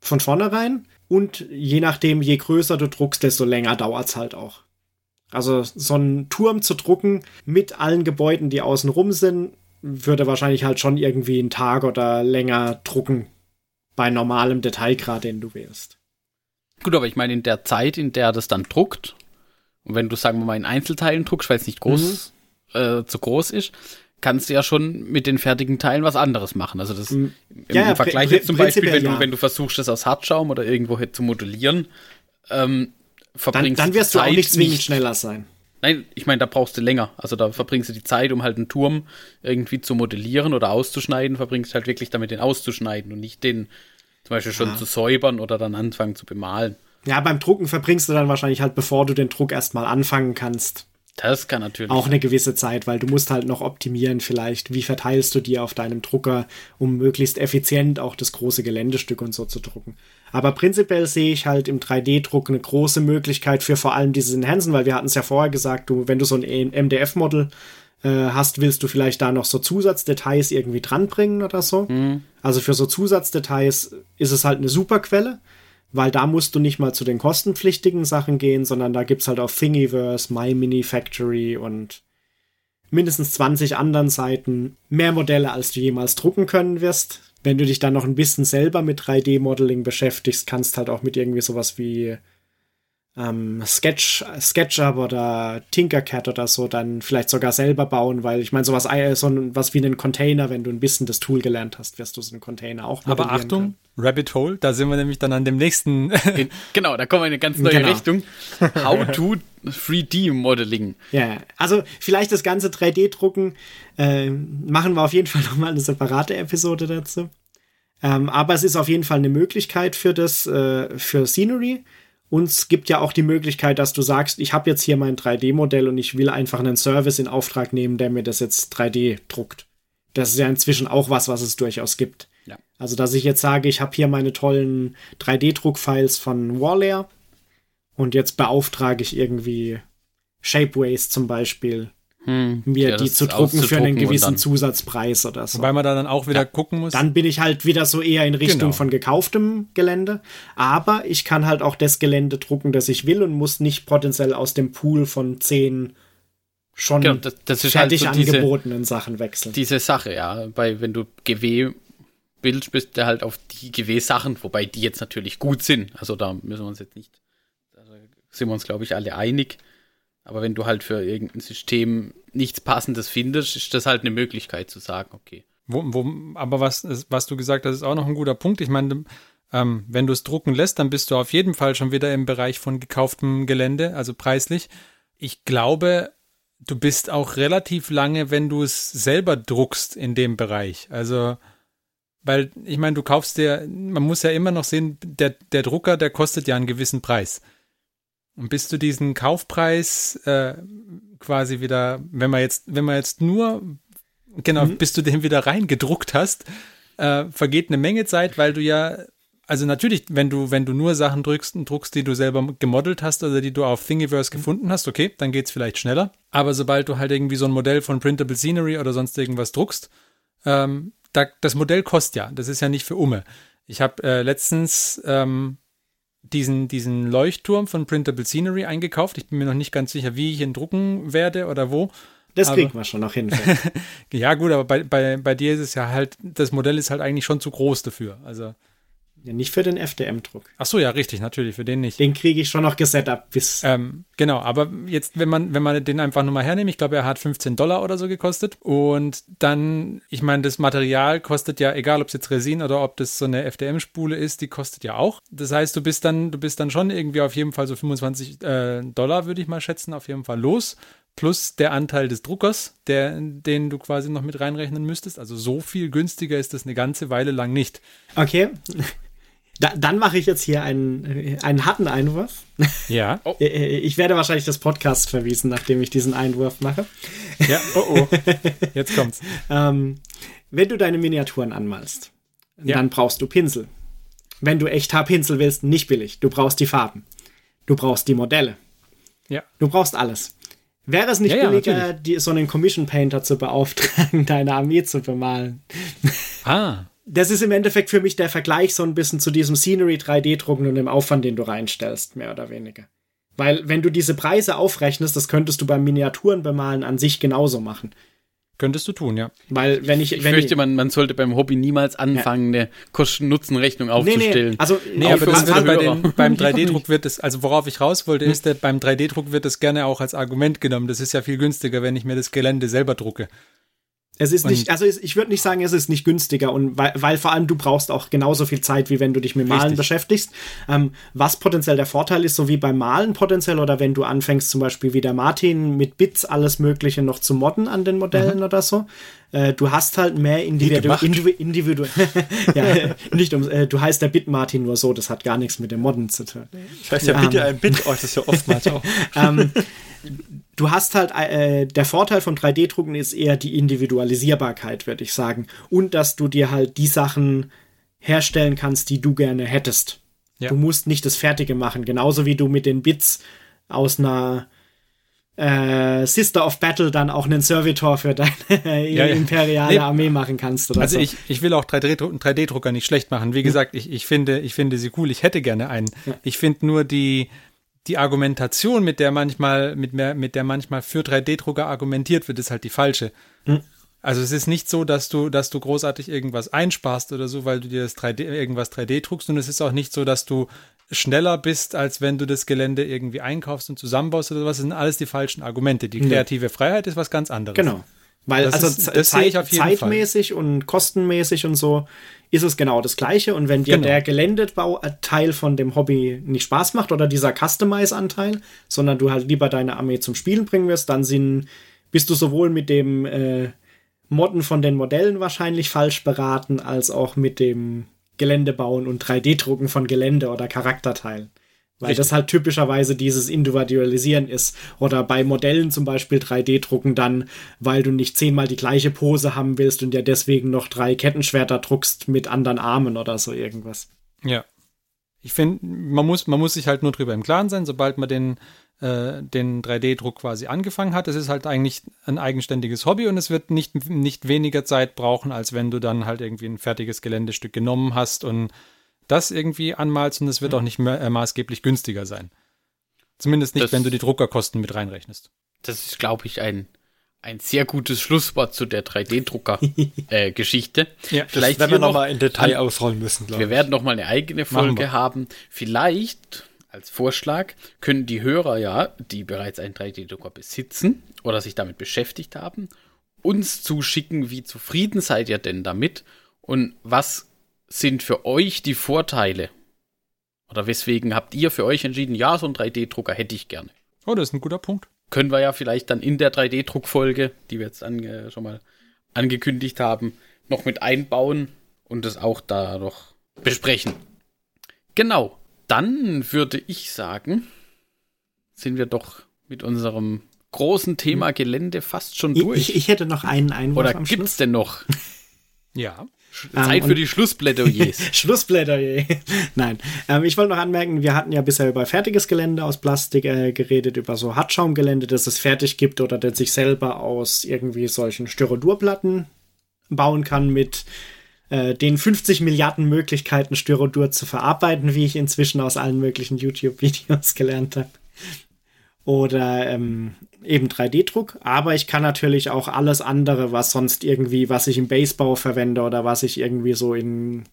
von vornherein, und je nachdem, je größer du druckst, desto länger dauert es halt auch. Also so einen Turm zu drucken mit allen Gebäuden, die außen rum sind, würde wahrscheinlich halt schon irgendwie einen Tag oder länger drucken bei normalem Detailgrad, den du wählst. Gut, aber ich meine, in der Zeit, in der das dann druckt, und wenn du, sagen wir mal, in Einzelteilen druckst, weil es nicht groß, mhm. äh, zu groß ist, kannst du ja schon mit den fertigen Teilen was anderes machen. Also das mhm. im, ja, im Vergleich jetzt zum Beispiel, wenn du, ja. wenn du versuchst, das aus Hartschaum oder irgendwo zu modellieren, ähm, verbringst dann, dann wirst du Zeit auch nicht zwingend nicht, schneller sein. Nein, ich meine, da brauchst du länger. Also da verbringst du die Zeit, um halt einen Turm irgendwie zu modellieren oder auszuschneiden, verbringst halt wirklich damit, den auszuschneiden und nicht den zum Beispiel schon ja. zu säubern oder dann anfangen zu bemalen. Ja, beim Drucken verbringst du dann wahrscheinlich halt, bevor du den Druck erstmal anfangen kannst. Das kann natürlich. Auch eine gewisse Zeit, weil du musst halt noch optimieren vielleicht, wie verteilst du dir auf deinem Drucker, um möglichst effizient auch das große Geländestück und so zu drucken. Aber prinzipiell sehe ich halt im 3D-Druck eine große Möglichkeit für vor allem dieses Enhancen, weil wir hatten es ja vorher gesagt, du, wenn du so ein MDF-Model äh, hast, willst du vielleicht da noch so Zusatzdetails irgendwie dranbringen oder so. Mhm. Also für so Zusatzdetails ist es halt eine super Quelle, weil da musst du nicht mal zu den kostenpflichtigen Sachen gehen, sondern da gibt's halt auf Thingiverse, My Mini Factory und mindestens 20 anderen Seiten. Mehr Modelle, als du jemals drucken können wirst. Wenn du dich dann noch ein bisschen selber mit 3D-Modeling beschäftigst, kannst halt auch mit irgendwie sowas wie ähm, Sketch, SketchUp oder Tinkercad oder so dann vielleicht sogar selber bauen, weil ich meine, sowas äh, so ein, was wie einen Container, wenn du ein bisschen das Tool gelernt hast, wirst du so einen Container auch Aber Achtung, können. Rabbit Hole, da sind wir nämlich dann an dem nächsten. genau, da kommen wir in eine ganz neue genau. Richtung. How to 3D-Modeling. Ja, also vielleicht das ganze 3D-Drucken äh, machen wir auf jeden Fall nochmal eine separate Episode dazu. Ähm, aber es ist auf jeden Fall eine Möglichkeit für das, äh, für Scenery. Und es gibt ja auch die Möglichkeit, dass du sagst, ich habe jetzt hier mein 3D-Modell und ich will einfach einen Service in Auftrag nehmen, der mir das jetzt 3D druckt. Das ist ja inzwischen auch was, was es durchaus gibt. Ja. Also, dass ich jetzt sage, ich habe hier meine tollen 3D-Druckfiles von Warlayer und jetzt beauftrage ich irgendwie Shapeways zum Beispiel, Hm, mir ja, die zu drucken für einen gewissen Zusatzpreis oder so. Wobei man da dann auch wieder Ja. gucken muss. Dann bin ich halt wieder so eher in Richtung Genau. von gekauftem Gelände. Aber ich kann halt auch das Gelände drucken, das ich will und muss nicht potenziell aus dem Pool von zehn schon Genau, das, das ist halt fertig so diese, angebotenen Sachen wechseln. diese Sache, ja. Bei, wenn du GW willst, bist du halt auf die GW-Sachen, wobei die jetzt natürlich gut sind. Also da müssen wir uns jetzt nicht, da sind wir uns, glaube ich, alle einig. Aber wenn du halt für irgendein System nichts Passendes findest, ist das halt eine Möglichkeit zu sagen, okay. Wo, wo, aber was, was du gesagt hast, ist auch noch ein guter Punkt. Ich meine, ähm, wenn du es drucken lässt, dann bist du auf jeden Fall schon wieder im Bereich von gekauftem Gelände, also preislich. Ich glaube, du bist auch relativ lange, wenn du es selber druckst in dem Bereich. Also, weil, ich meine, du kaufst dir, man muss ja immer noch sehen, der, der Drucker, der kostet ja einen gewissen Preis. Und bis du diesen Kaufpreis äh, quasi wieder, wenn man jetzt, wenn man jetzt nur Genau, bis du den wieder reingedruckt hast, äh, vergeht eine Menge Zeit, weil du ja, also natürlich, wenn du, wenn du nur Sachen drückst und druckst, die du selber gemodelt hast oder die du auf Thingiverse gefunden hast, okay, dann geht's vielleicht schneller. Aber sobald du halt irgendwie so ein Modell von Printable Scenery oder sonst irgendwas druckst, ähm, da, das Modell kostet ja, das ist ja nicht für Umme. Ich habe äh, letztens ähm, diesen, diesen Leuchtturm von Printable Scenery eingekauft. Ich bin mir noch nicht ganz sicher, wie ich ihn drucken werde oder wo. Das aber- kriegen wir schon noch hin. Ja, gut, aber bei, bei, bei dir ist es ja halt, das Modell ist halt eigentlich schon zu groß dafür. Also, ja, nicht für den FDM-Druck. ach so, ja, richtig, natürlich, für den nicht. Den kriege ich schon noch gesetupt bis. Ähm, genau, aber jetzt, wenn man, wenn man den einfach nur mal hernimmt, ich glaube, er hat 15 Dollar oder so gekostet. Und dann, ich meine, das Material kostet ja, egal ob es jetzt Resin oder ob das so eine FDM-Spule ist, die kostet ja auch. Das heißt, du bist dann, du bist dann schon irgendwie auf jeden Fall so 25 äh, Dollar, würde ich mal schätzen, auf jeden Fall los. Plus der Anteil des Druckers, der, den du quasi noch mit reinrechnen müsstest. Also so viel günstiger ist das eine ganze Weile lang nicht. Okay. Da, dann mache ich jetzt hier einen, äh, einen harten Einwurf. Ja. Äh, Ich werde wahrscheinlich das Podcast verwiesen, nachdem ich diesen Einwurf mache. Ja, oh oh. Jetzt kommt's. Ähm, wenn du deine Miniaturen anmalst, Ja. dann brauchst du Pinsel. Wenn du echt Pinsel willst, nicht billig. Du brauchst die Farben. Du brauchst die Modelle. Ja. Du brauchst alles. Wäre es nicht Ja, ja, billiger, natürlich. die, so einen Commission Painter zu beauftragen, deine Armee zu bemalen? Ah, Das ist im Endeffekt für mich der Vergleich so ein bisschen zu diesem Scenery 3D-Drucken und dem Aufwand, den du reinstellst, mehr oder weniger. Weil, wenn du diese Preise aufrechnest, das könntest du beim Miniaturenbemalen an sich genauso machen. könntest du tun, ja. Weil, wenn ich. Ich wenn fürchte, man, man sollte beim Hobby niemals anfangen, eine Kosten-Nutzen-Rechnung aufzustellen. also Nee, aber für das unsere wird bei den, beim 3D-Druck wird es, also worauf ich raus wollte, ist, der, beim 3D-Druck wird es gerne auch als Argument genommen. Das ist ja viel günstiger, wenn ich mir das Gelände selber drucke. Es ist Und- nicht, also ich würde nicht sagen, es ist nicht günstiger und weil, weil vor allem du brauchst auch genauso viel Zeit, wie wenn du dich mit Malen Richtig. beschäftigst. Ähm, was potenziell der Vorteil ist, so wie beim Malen potenziell oder wenn du anfängst zum Beispiel wie der Martin mit Bits alles Mögliche noch zu modden an den Modellen oder so. Äh, du hast halt mehr Individu gemacht. Individu Individu ja, nicht um, äh, du heißt der Bit Martin nur so, das hat gar nichts mit dem Modden zu tun. Das heißt ja bitte ein Bit, oh, das ist ja oftmals auch. ähm, du hast halt, äh, der Vorteil von 3D-Drucken ist eher die Individualisierbarkeit, würde ich sagen. Und dass du dir halt die Sachen herstellen kannst, die du gerne hättest. Ja. Du musst nicht das Fertige machen, genauso wie du mit den Bits aus einer äh, Sister of Battle dann auch einen Servitor für deine Ja, ja. imperiale Nee. Armee machen kannst oder Also so. ich, ich will auch 3D-Druck- einen 3D-Drucker nicht schlecht machen. Wie gesagt, ich, ich, finde, ich finde sie cool. Ich hätte gerne einen. Ich finde nur die, die Argumentation, mit der manchmal, mit, mehr, mit der manchmal für 3D-Drucker argumentiert wird, ist halt die falsche. Also es ist nicht so, dass du, dass du großartig irgendwas einsparst oder so, weil du dir das 3D, irgendwas 3D druckst und es ist auch nicht so, dass du schneller bist, als wenn du das Gelände irgendwie einkaufst und zusammenbaust oder was. Das sind alles die falschen Argumente. Die kreative Freiheit ist was ganz anderes. Genau. Weil Das also ist- das sehe ich Zeit, auf jeden Fall. zeitmäßig und kostenmäßig und so ist es genau das Gleiche. Und wenn dir Genau. der Geländebauteil von dem Hobby nicht Spaß macht oder dieser Customize-Anteil, sondern du halt lieber deine Armee zum Spielen bringen wirst, dann sind, bist du sowohl mit dem äh, Modden von den Modellen wahrscheinlich falsch beraten, als auch mit dem Geländebauen und 3D-Drucken von Gelände oder Charakterteilen. Weil Richtig. das halt typischerweise dieses Individualisieren ist. Oder bei Modellen zum Beispiel 3D-Drucken dann, weil du nicht zehnmal die gleiche Pose haben willst und ja deswegen noch drei Kettenschwerter druckst mit anderen Armen oder so irgendwas. Ja. Ich finde, man muss, man muss sich halt nur drüber im Klaren sein, sobald man den, äh, den 3D-Druck quasi angefangen hat. Es ist halt eigentlich ein eigenständiges Hobby und es wird nicht, nicht weniger Zeit brauchen, als wenn du dann halt irgendwie ein fertiges Geländestück genommen hast und das irgendwie anmalst und es wird auch nicht mehr, äh, maßgeblich günstiger sein. Zumindest nicht, das, wenn du die Druckerkosten mit reinrechnest. Das ist, glaube ich, ein, ein sehr gutes Schlusswort zu der 3D-Drucker-Geschichte. Äh, ja, Vielleicht werden wir nochmal in Detail ausrollen müssen, glaube ich. Wir werden nochmal eine eigene Folge haben. Vielleicht als Vorschlag können die Hörer ja, die bereits einen 3D-Drucker besitzen oder sich damit beschäftigt haben, uns zuschicken, wie zufrieden seid ihr denn damit und was sind für euch die Vorteile? Oder weswegen habt ihr für euch entschieden, ja, so ein 3D-Drucker hätte ich gerne? Oh, das ist ein guter Punkt. Können wir ja vielleicht dann in der 3D-Druckfolge, die wir jetzt an, äh, schon mal angekündigt haben, noch mit einbauen und das auch da noch besprechen. Genau. Dann würde ich sagen, sind wir doch mit unserem großen Thema hm. Gelände fast schon durch. Ich, ich hätte noch einen Einwurf Oder am gibt's denn noch? ja. Zeit ähm, für die Schlussplädoyers. Schlussplädoyer. Nein. Ähm, ich wollte noch anmerken, wir hatten ja bisher über fertiges Gelände aus Plastik äh, geredet, über so Hartschaumgelände, das es fertig gibt oder das sich selber aus irgendwie solchen Styrodurplatten bauen kann mit äh, den 50 Milliarden Möglichkeiten, Styrodur zu verarbeiten, wie ich inzwischen aus allen möglichen YouTube-Videos gelernt habe oder ähm, eben 3D-Druck, aber ich kann natürlich auch alles andere, was sonst irgendwie, was ich im Basebau verwende oder was ich irgendwie so in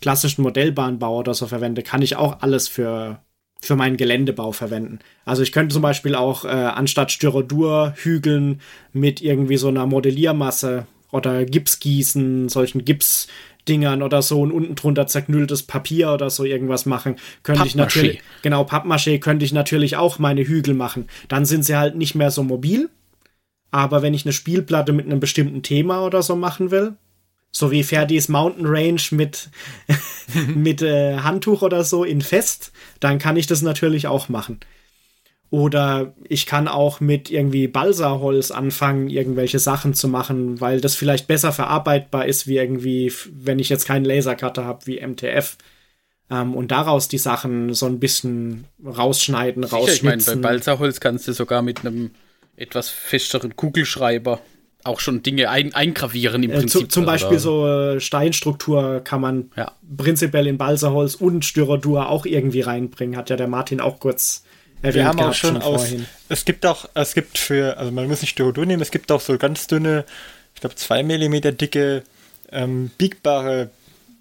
klassischen Modellbahnbau oder so verwende, kann ich auch alles für, für meinen Geländebau verwenden. Also ich könnte zum Beispiel auch äh, anstatt Styrodur hügeln mit irgendwie so einer Modelliermasse oder Gipsgießen, solchen Gips Dingern oder so und unten drunter zerknülltes Papier oder so irgendwas machen, könnte ich natürlich, genau, Pappmaché könnte ich natürlich auch meine Hügel machen. Dann sind sie halt nicht mehr so mobil. Aber wenn ich eine Spielplatte mit einem bestimmten Thema oder so machen will, so wie Ferdis Mountain Range mit, mit äh, Handtuch oder so in Fest, dann kann ich das natürlich auch machen. Oder ich kann auch mit irgendwie Balsaholz anfangen, irgendwelche Sachen zu machen, weil das vielleicht besser verarbeitbar ist, wie irgendwie, wenn ich jetzt keinen Lasercutter habe, wie MTF. Ähm, und daraus die Sachen so ein bisschen rausschneiden, Sicher, rausschnitzen. Ich meine, bei Balsaholz kannst du sogar mit einem etwas festeren Kugelschreiber auch schon Dinge ein, eingravieren im Prinzip. Äh, zu, zum Beispiel so äh, Steinstruktur kann man ja. prinzipiell in Balsaholz und Styrodur auch irgendwie reinbringen, hat ja der Martin auch kurz wir haben auch schon aus. Es gibt auch, es gibt für, also man muss nicht Styrodur nehmen, es gibt auch so ganz dünne, ich glaube zwei Millimeter dicke, ähm, biegbare,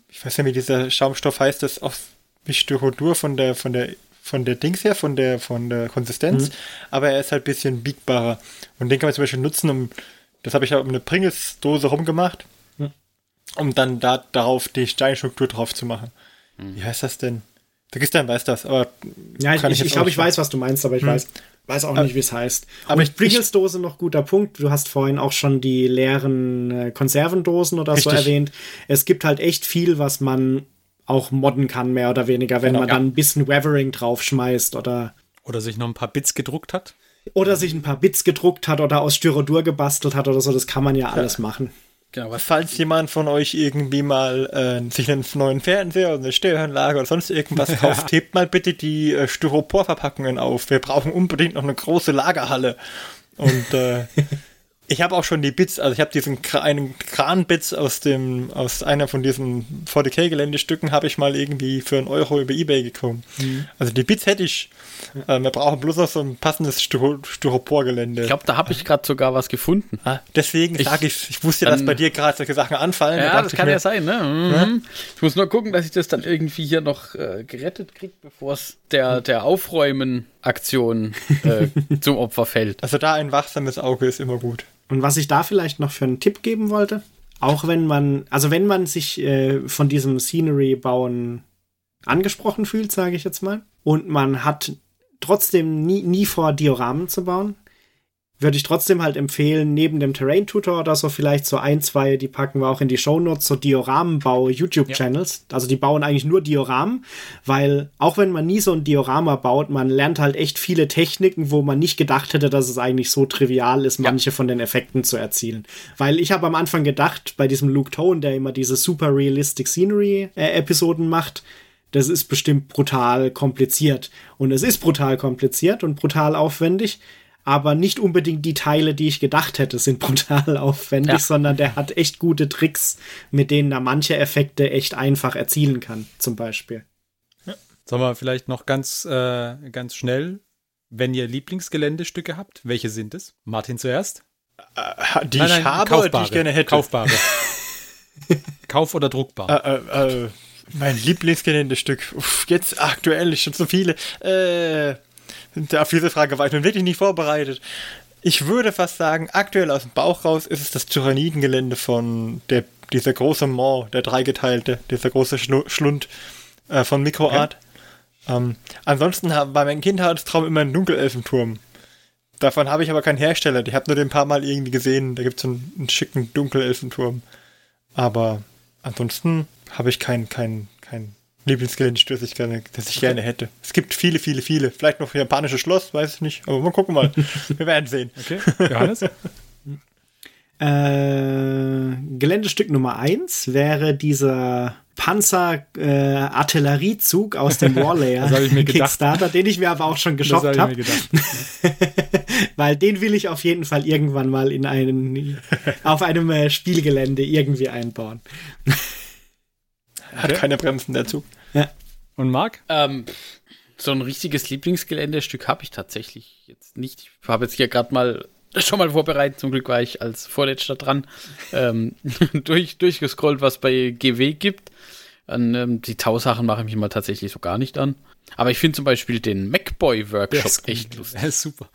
ich weiß nicht, wie dieser Schaumstoff heißt, das auch wie Styrodur von der, von der, von der Dings her, von der, von der Konsistenz, mhm. aber er ist halt ein bisschen biegbarer. Und den kann man zum Beispiel nutzen, um, das habe ich ja um eine Pringles-Dose rumgemacht, mhm. um dann da, darauf die Steinstruktur drauf zu machen. Mhm. Wie heißt das denn? Der Christian weiß das, aber. Ja, ich, ich, ich glaube, ich weiß, was du meinst, aber ich hm. weiß, weiß auch nicht, wie es heißt. Aber Und Pringles-Dose noch guter Punkt. Du hast vorhin auch schon die leeren äh, Konservendosen oder richtig. so erwähnt. Es gibt halt echt viel, was man auch modden kann, mehr oder weniger, wenn genau, man ja. dann ein bisschen Weathering draufschmeißt oder. Oder sich noch ein paar Bits gedruckt hat. Oder sich ein paar Bits gedruckt hat oder aus Styrodur gebastelt hat oder so. Das kann man ja, ja. alles machen. Genau, was falls jemand von euch irgendwie mal äh, sich einen neuen Fernseher oder eine Stereoanlage oder sonst irgendwas kauft, hebt mal bitte die äh, Styroporverpackungen auf. Wir brauchen unbedingt noch eine große Lagerhalle. Und äh, Ich habe auch schon die Bits, also ich habe diesen einen Kran-Bits aus dem, aus einer von diesen 40k-Geländestücken habe ich mal irgendwie für einen Euro über Ebay gekommen. Mhm. Also die Bits hätte ich. Äh, wir brauchen bloß noch so ein passendes Styro Styropor-Gelände. Ich glaube, da habe ich gerade sogar was gefunden. Ah, deswegen sage ich, ich wusste ja, dass bei dir gerade solche Sachen anfallen. Ja, da das kann mir, ja sein, ne? Mhm. Ja? Ich muss nur gucken, dass ich das dann irgendwie hier noch äh, gerettet kriege, bevor es der, der Aufräumen-Aktion äh, zum Opfer fällt. Also da ein wachsames Auge ist immer gut. Und was ich da vielleicht noch für einen Tipp geben wollte, auch wenn man, also wenn man sich äh, von diesem Scenery-Bauen angesprochen fühlt, sage ich jetzt mal, und man hat trotzdem nie, nie vor, Dioramen zu bauen, würde ich trotzdem halt empfehlen, neben dem Terrain Tutor oder so vielleicht so ein, zwei, die packen wir auch in die Show Notes, so Dioramenbau YouTube-Channels. Ja. Also die bauen eigentlich nur Dioramen, weil auch wenn man nie so ein Diorama baut, man lernt halt echt viele Techniken, wo man nicht gedacht hätte, dass es eigentlich so trivial ist, manche ja. von den Effekten zu erzielen. Weil ich habe am Anfang gedacht, bei diesem Luke Tone, der immer diese super realistic Scenery-Episoden äh, macht, das ist bestimmt brutal kompliziert. Und es ist brutal kompliziert und brutal aufwendig aber nicht unbedingt die Teile, die ich gedacht hätte, sind brutal aufwendig, ja. sondern der hat echt gute Tricks, mit denen er manche Effekte echt einfach erzielen kann, zum Beispiel. Ja. Sollen wir vielleicht noch ganz, äh, ganz schnell, wenn ihr Lieblingsgeländestücke habt, welche sind es? Martin zuerst? Äh, die nein, nein, ich habe kaufbare, oder die ich gerne hätte? Kaufbare. Kauf- oder druckbar? Äh, äh, äh mein Lieblingsgeländestück. Uff, jetzt aktuell schon so viele. Äh, auf diese Frage war ich nun wirklich nicht vorbereitet. Ich würde fast sagen, aktuell aus dem Bauch raus ist es das Tyrannidengelände von der, dieser große Mont, der dreigeteilte, dieser große Schlund äh, von Mikroart. Okay. Ähm, ansonsten war mein Kindheitstraum immer ein Dunkelelfenturm. Davon habe ich aber keinen Hersteller. Ich habe nur den ein paar Mal irgendwie gesehen. Da gibt es einen, einen schicken Dunkelelfenturm. Aber ansonsten habe ich keinen kein, kein Lieblingsgeländestuhl, das ich gerne, das ich gerne hätte. Es gibt viele, viele, viele. Vielleicht noch japanische Schloss, weiß ich nicht. Aber mal gucken mal. Wir werden sehen. Okay. Johannes? äh, Geländestück Nummer 1 wäre dieser Panzer-Artilleriezug äh, aus dem Warlayer Kickstarter, den ich mir aber auch schon geschockt habe. Weil den will ich auf jeden Fall irgendwann mal in einen, auf einem äh, Spielgelände irgendwie einbauen. Hat keine Bremsen der Zug. Ja. Und Marc? Ähm, so ein richtiges Lieblingsgeländestück habe ich tatsächlich jetzt nicht. Ich habe jetzt hier gerade mal schon mal vorbereitet. Zum Glück war ich als Vorletzter dran. ähm, durch, durchgescrollt, was bei GW gibt. An, ähm, die Tausachen mache ich mich mal tatsächlich so gar nicht an. Aber ich finde zum Beispiel den MacBoy-Workshop echt lustig. Der ist super.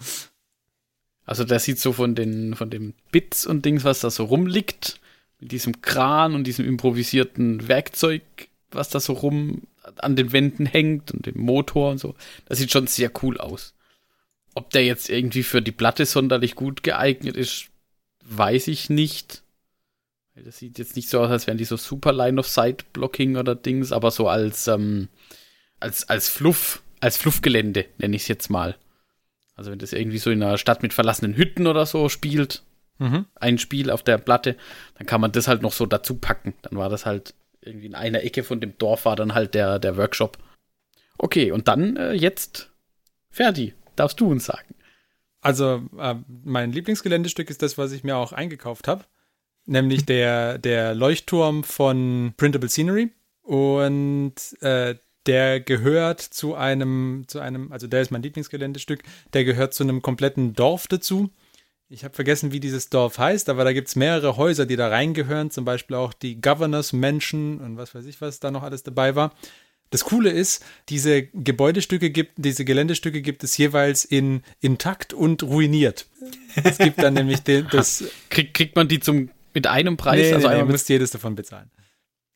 Also der sieht so von den, von den Bits und Dings, was da so rumliegt, mit diesem Kran und diesem improvisierten Werkzeug, was da so rum an den Wänden hängt und dem Motor und so. Das sieht schon sehr cool aus. Ob der jetzt irgendwie für die Platte sonderlich gut geeignet ist, weiß ich nicht. Das sieht jetzt nicht so aus, als wären die so super Line-of-Sight-Blocking oder Dings, aber so als, ähm, als, als Fluff, als Fluffgelände, nenne ich es jetzt mal. Also wenn das irgendwie so in einer Stadt mit verlassenen Hütten oder so spielt, mhm. ein Spiel auf der Platte, dann kann man das halt noch so dazu packen. Dann war das halt irgendwie in einer Ecke von dem Dorf war dann halt der, der Workshop. Okay, und dann äh, jetzt, Ferdi, darfst du uns sagen. Also, äh, mein Lieblingsgeländestück ist das, was ich mir auch eingekauft habe. Nämlich der, der Leuchtturm von Printable Scenery. Und äh, der gehört zu einem, zu einem, also der ist mein Lieblingsgeländestück, der gehört zu einem kompletten Dorf dazu. Ich habe vergessen, wie dieses Dorf heißt, aber da gibt es mehrere Häuser, die da reingehören, zum Beispiel auch die Governors Mansion und was weiß ich, was da noch alles dabei war. Das Coole ist, diese Gebäudestücke gibt, diese Geländestücke gibt es jeweils in intakt und ruiniert. Es gibt dann nämlich den, das. Krieg, kriegt man die zum mit einem Preis? Nee, also nee, man muss jedes davon bezahlen.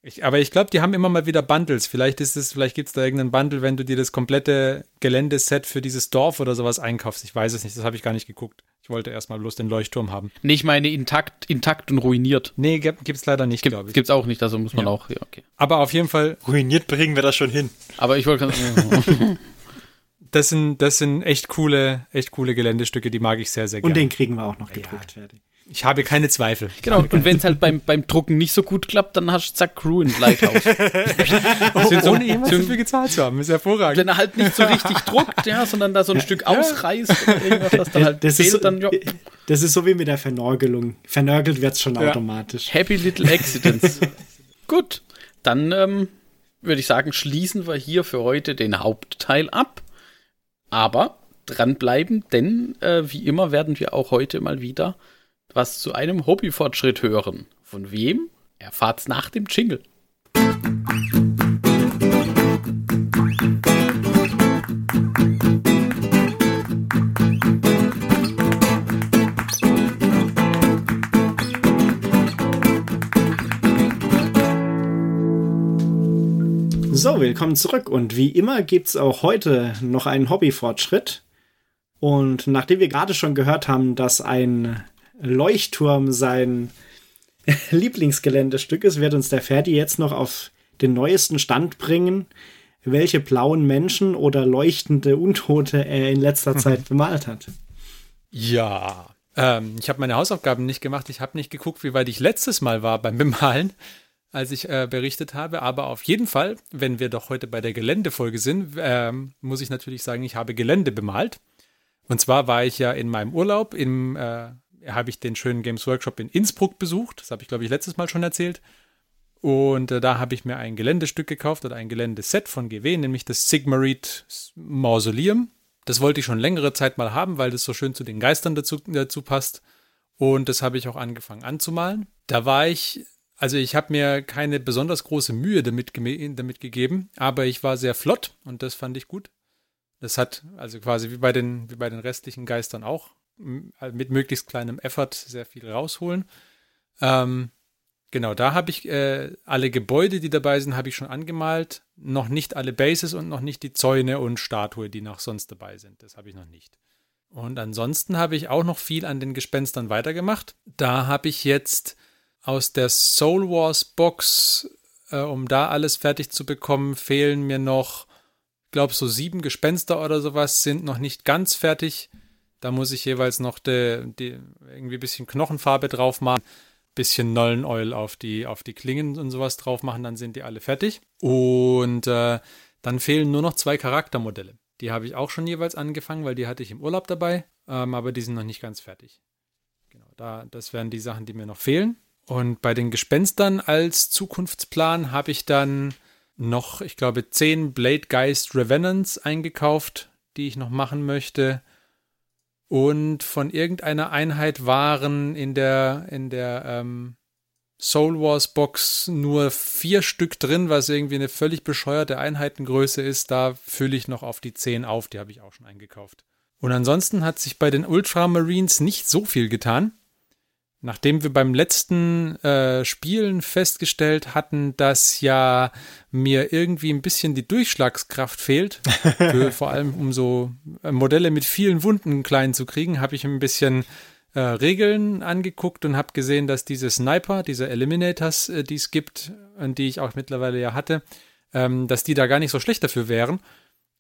Ich, aber ich glaube, die haben immer mal wieder Bundles. Vielleicht ist es, vielleicht gibt es da irgendeinen Bundle, wenn du dir das komplette Geländeset für dieses Dorf oder sowas einkaufst. Ich weiß es nicht, das habe ich gar nicht geguckt. Ich wollte erstmal bloß den Leuchtturm haben. Nee, ich meine intakt, intakt und ruiniert. Nee, gibt es leider nicht, glaube ich. Gibt es auch nicht, also muss man ja. auch, ja, okay. Aber auf jeden Fall. Ruiniert bringen wir das schon hin. Aber ich wollte. das sind, das sind echt coole, echt coole Geländestücke, die mag ich sehr, sehr gerne. Und den kriegen wir auch noch gedruckt fertig. Ich habe keine Zweifel. Genau, und wenn es halt beim, beim Drucken nicht so gut klappt, dann hast du zack, Ruined Lighthouse. oh, so, ohne jemals dafür gezahlt zu haben, ist hervorragend. Wenn er halt nicht so richtig druckt, ja, sondern da so ein Stück ausreißt oder irgendwas, was dann halt das fehlt, ist, dann, ja. Das ist so wie mit der Vernörgelung. Vernörgelt wird es schon ja. automatisch. Happy Little Accidents. gut, dann ähm, würde ich sagen, schließen wir hier für heute den Hauptteil ab. Aber dranbleiben, denn äh, wie immer werden wir auch heute mal wieder was zu einem Hobbyfortschritt hören. Von wem? Erfahrt's nach dem Jingle. So, willkommen zurück und wie immer gibt's auch heute noch einen Hobbyfortschritt. Und nachdem wir gerade schon gehört haben, dass ein Leuchtturm sein Lieblingsgeländestück ist, wird uns der Ferdi jetzt noch auf den neuesten Stand bringen, welche blauen Menschen oder leuchtende Untote er in letzter Zeit bemalt hat. Ja, ähm, ich habe meine Hausaufgaben nicht gemacht. Ich habe nicht geguckt, wie weit ich letztes Mal war beim Bemalen, als ich äh, berichtet habe. Aber auf jeden Fall, wenn wir doch heute bei der Geländefolge sind, ähm, muss ich natürlich sagen, ich habe Gelände bemalt. Und zwar war ich ja in meinem Urlaub, im, äh, habe ich den schönen Games Workshop in Innsbruck besucht. Das habe ich, glaube ich, letztes Mal schon erzählt. Und äh, da habe ich mir ein Geländestück gekauft oder ein Geländeset von GW, nämlich das Sigmarid Mausoleum. Das wollte ich schon längere Zeit mal haben, weil das so schön zu den Geistern dazu, dazu passt. Und das habe ich auch angefangen anzumalen. Da war ich, also ich habe mir keine besonders große Mühe damit, damit gegeben, aber ich war sehr flott und das fand ich gut. Das hat also quasi wie bei den, wie bei den restlichen Geistern auch mit möglichst kleinem Effort sehr viel rausholen. Ähm, Genau, da habe ich äh, alle Gebäude, die dabei sind, habe ich schon angemalt. Noch nicht alle Bases und noch nicht die Zäune und Statue, die noch sonst dabei sind. Das habe ich noch nicht. Und ansonsten habe ich auch noch viel an den Gespenstern weitergemacht. Da habe ich jetzt aus der Soul Wars Box, äh, um da alles fertig zu bekommen, fehlen mir noch, glaube so sieben Gespenster oder sowas sind noch nicht ganz fertig. Da muss ich jeweils noch de, de, irgendwie ein bisschen Knochenfarbe drauf machen bisschen Nollen Oil auf die, auf die Klingen und sowas drauf machen, dann sind die alle fertig. Und äh, dann fehlen nur noch zwei Charaktermodelle. Die habe ich auch schon jeweils angefangen, weil die hatte ich im Urlaub dabei, ähm, aber die sind noch nicht ganz fertig. Genau, da, das wären die Sachen, die mir noch fehlen. Und bei den Gespenstern als Zukunftsplan habe ich dann noch, ich glaube, zehn Blade Geist Revenants eingekauft, die ich noch machen möchte. Und von irgendeiner Einheit waren in der, in der ähm, Soul Wars Box nur vier Stück drin, was irgendwie eine völlig bescheuerte Einheitengröße ist. Da fülle ich noch auf die zehn auf, die habe ich auch schon eingekauft. Und ansonsten hat sich bei den Ultramarines nicht so viel getan. Nachdem wir beim letzten äh, Spielen festgestellt hatten, dass ja mir irgendwie ein bisschen die Durchschlagskraft fehlt, für, vor allem um so äh, Modelle mit vielen Wunden klein zu kriegen, habe ich ein bisschen äh, Regeln angeguckt und habe gesehen, dass diese Sniper, diese Eliminators, äh, die es gibt die ich auch mittlerweile ja hatte, ähm, dass die da gar nicht so schlecht dafür wären.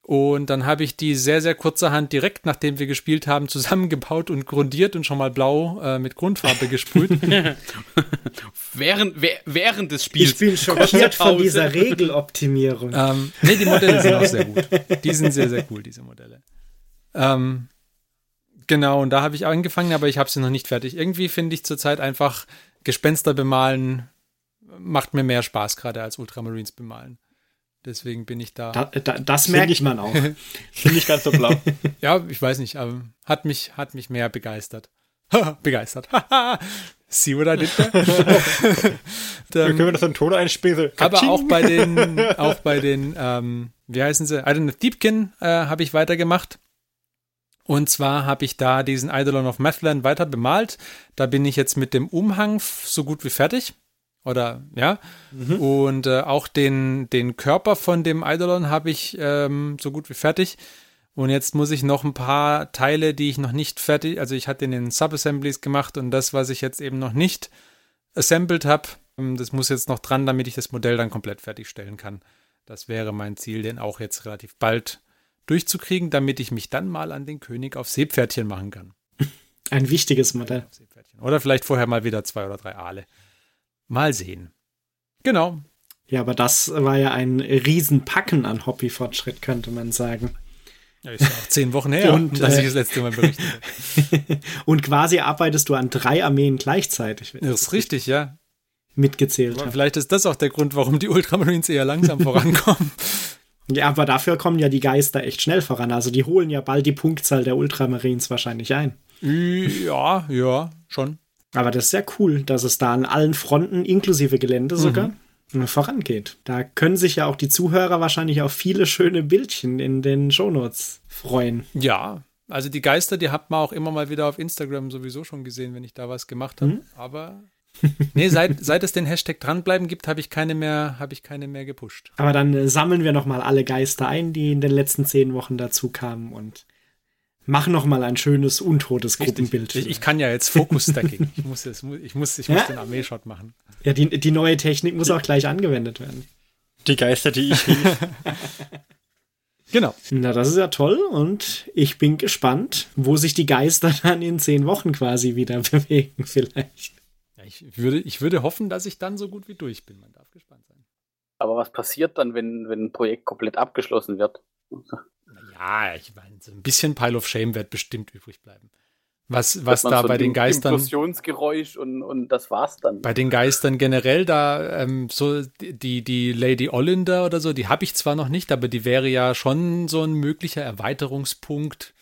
Und dann habe ich die sehr, sehr kurzerhand direkt, nachdem wir gespielt haben, zusammengebaut und grundiert und schon mal blau äh, mit Grundfarbe gesprüht. während, während des Spiels. Ich bin schockiert von dieser Regeloptimierung. Ähm, nee, die Modelle sind auch sehr gut. Die sind sehr, sehr cool, diese Modelle. Ähm, genau, und da habe ich angefangen, aber ich habe sie noch nicht fertig. Irgendwie finde ich zurzeit einfach Gespenster bemalen macht mir mehr Spaß gerade als Ultramarines bemalen. Deswegen bin ich da. da, da das merke ich man auch. Bin ich ganz so blau. ja, ich weiß nicht, aber hat mich, hat mich mehr begeistert. begeistert. See what I did there? Dann, können wir das in Ton einspielen? Aber auch bei den, auch bei den, ähm, wie heißen sie? Idol of Deepkin äh, habe ich weitergemacht. Und zwar habe ich da diesen Eidolon of Mathland weiter bemalt. Da bin ich jetzt mit dem Umhang so gut wie fertig. Oder ja. Mhm. Und äh, auch den, den Körper von dem Eidolon habe ich ähm, so gut wie fertig. Und jetzt muss ich noch ein paar Teile, die ich noch nicht fertig, also ich hatte in den Subassemblies gemacht und das, was ich jetzt eben noch nicht assembled habe, ähm, das muss jetzt noch dran, damit ich das Modell dann komplett fertigstellen kann. Das wäre mein Ziel, den auch jetzt relativ bald durchzukriegen, damit ich mich dann mal an den König auf Seepferdchen machen kann. Ein wichtiges Modell. Oder vielleicht vorher mal wieder zwei oder drei Aale. Mal sehen. Genau. Ja, aber das war ja ein Riesenpacken an Hobbyfortschritt, könnte man sagen. Ja, ist ja auch zehn Wochen her, und, dass äh, ich das letzte Mal berichtet habe. und quasi arbeitest du an drei Armeen gleichzeitig. Das ist richtig, ja. Mitgezählt. Aber vielleicht ist das auch der Grund, warum die Ultramarines eher langsam vorankommen. Ja, aber dafür kommen ja die Geister echt schnell voran. Also die holen ja bald die Punktzahl der Ultramarines wahrscheinlich ein. Ja, ja, schon. Aber das ist sehr cool, dass es da an allen Fronten, inklusive Gelände sogar, mhm. vorangeht. Da können sich ja auch die Zuhörer wahrscheinlich auf viele schöne Bildchen in den Shownotes freuen. Ja, also die Geister, die hat man auch immer mal wieder auf Instagram sowieso schon gesehen, wenn ich da was gemacht habe. Mhm. Aber nee, seit, seit es den Hashtag dranbleiben gibt, habe ich keine mehr, habe ich keine mehr gepusht. Aber dann äh, sammeln wir noch mal alle Geister ein, die in den letzten zehn Wochen dazu kamen und Mach noch mal ein schönes, untotes Gruppenbild. Ich, ich, kann ja jetzt ich muss, ich muss, ich muss, ich muss ja? den Armeeshot machen. Ja, die, die neue Technik muss auch gleich angewendet werden. Die Geister, die ich rief. genau. Na, das ist ja toll und ich bin gespannt, wo sich die Geister dann in zehn Wochen quasi wieder bewegen, vielleicht. Ja, ich, würde, ich würde hoffen, dass ich dann so gut wie durch bin. Man darf gespannt sein. Aber was passiert dann, wenn, wenn ein Projekt komplett abgeschlossen wird? Ja, ich meine, so ein bisschen Pile of Shame wird bestimmt übrig bleiben. Was, was da so bei den Geistern. Implosionsgeräusch und, und das war's dann. Bei den Geistern generell da, ähm, so die, die Lady Ollander oder so, die habe ich zwar noch nicht, aber die wäre ja schon so ein möglicher Erweiterungspunkt.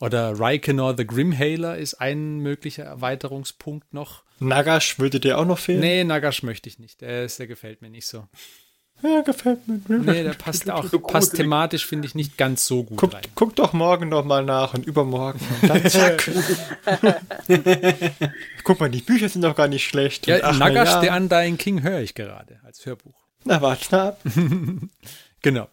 Oder Rykenor the Grimhailer ist ein möglicher Erweiterungspunkt noch. Nagash würde dir auch noch fehlen? Nee, Nagash möchte ich nicht. Der, ist, der gefällt mir nicht so. Ja, gefällt mir. Nee, der passt auch, passt thematisch, finde ich, nicht ganz so gut guck, rein. Guck doch morgen noch mal nach und übermorgen. Und dann zack. guck mal, die Bücher sind doch gar nicht schlecht. Ja, Ach, Nagash, ja. der Undying King höre ich gerade als Hörbuch. Na, warte ab. genau.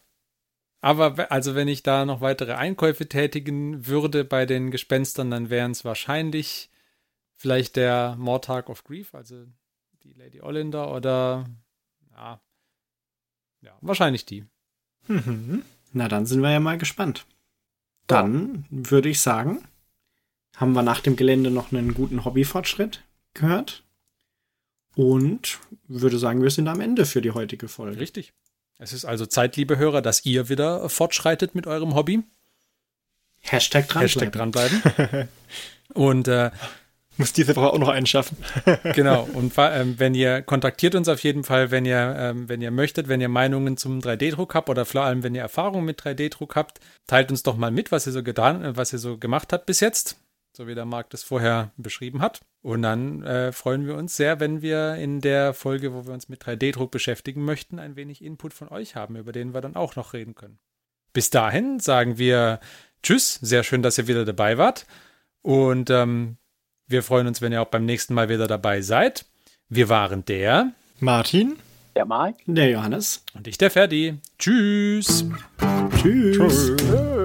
Aber also, wenn ich da noch weitere Einkäufe tätigen würde bei den Gespenstern, dann wären es wahrscheinlich vielleicht der Mortag of Grief, also die Lady Ollander oder ja, ja, wahrscheinlich die. Mhm. Na, dann sind wir ja mal gespannt. Dann ja. würde ich sagen, haben wir nach dem Gelände noch einen guten Hobbyfortschritt gehört. Und würde sagen, wir sind am Ende für die heutige Folge. Richtig. Es ist also Zeit, liebe Hörer, dass ihr wieder fortschreitet mit eurem Hobby. Hashtag dranbleiben. Hashtag dranbleiben. Und äh, muss diese Woche auch noch einen schaffen. genau. Und ähm, wenn ihr kontaktiert uns auf jeden Fall, wenn ihr, ähm, wenn ihr möchtet, wenn ihr Meinungen zum 3D-Druck habt oder vor allem, wenn ihr Erfahrungen mit 3D-Druck habt, teilt uns doch mal mit, was ihr so getan, äh, was ihr so gemacht habt bis jetzt, so wie der Marc das vorher beschrieben hat. Und dann äh, freuen wir uns sehr, wenn wir in der Folge, wo wir uns mit 3D-Druck beschäftigen möchten, ein wenig Input von euch haben, über den wir dann auch noch reden können. Bis dahin sagen wir Tschüss, sehr schön, dass ihr wieder dabei wart. Und ähm, wir freuen uns, wenn ihr auch beim nächsten Mal wieder dabei seid. Wir waren der Martin, der Marc, der Johannes und ich, der Ferdi. Tschüss. Tschüss. Tschüss.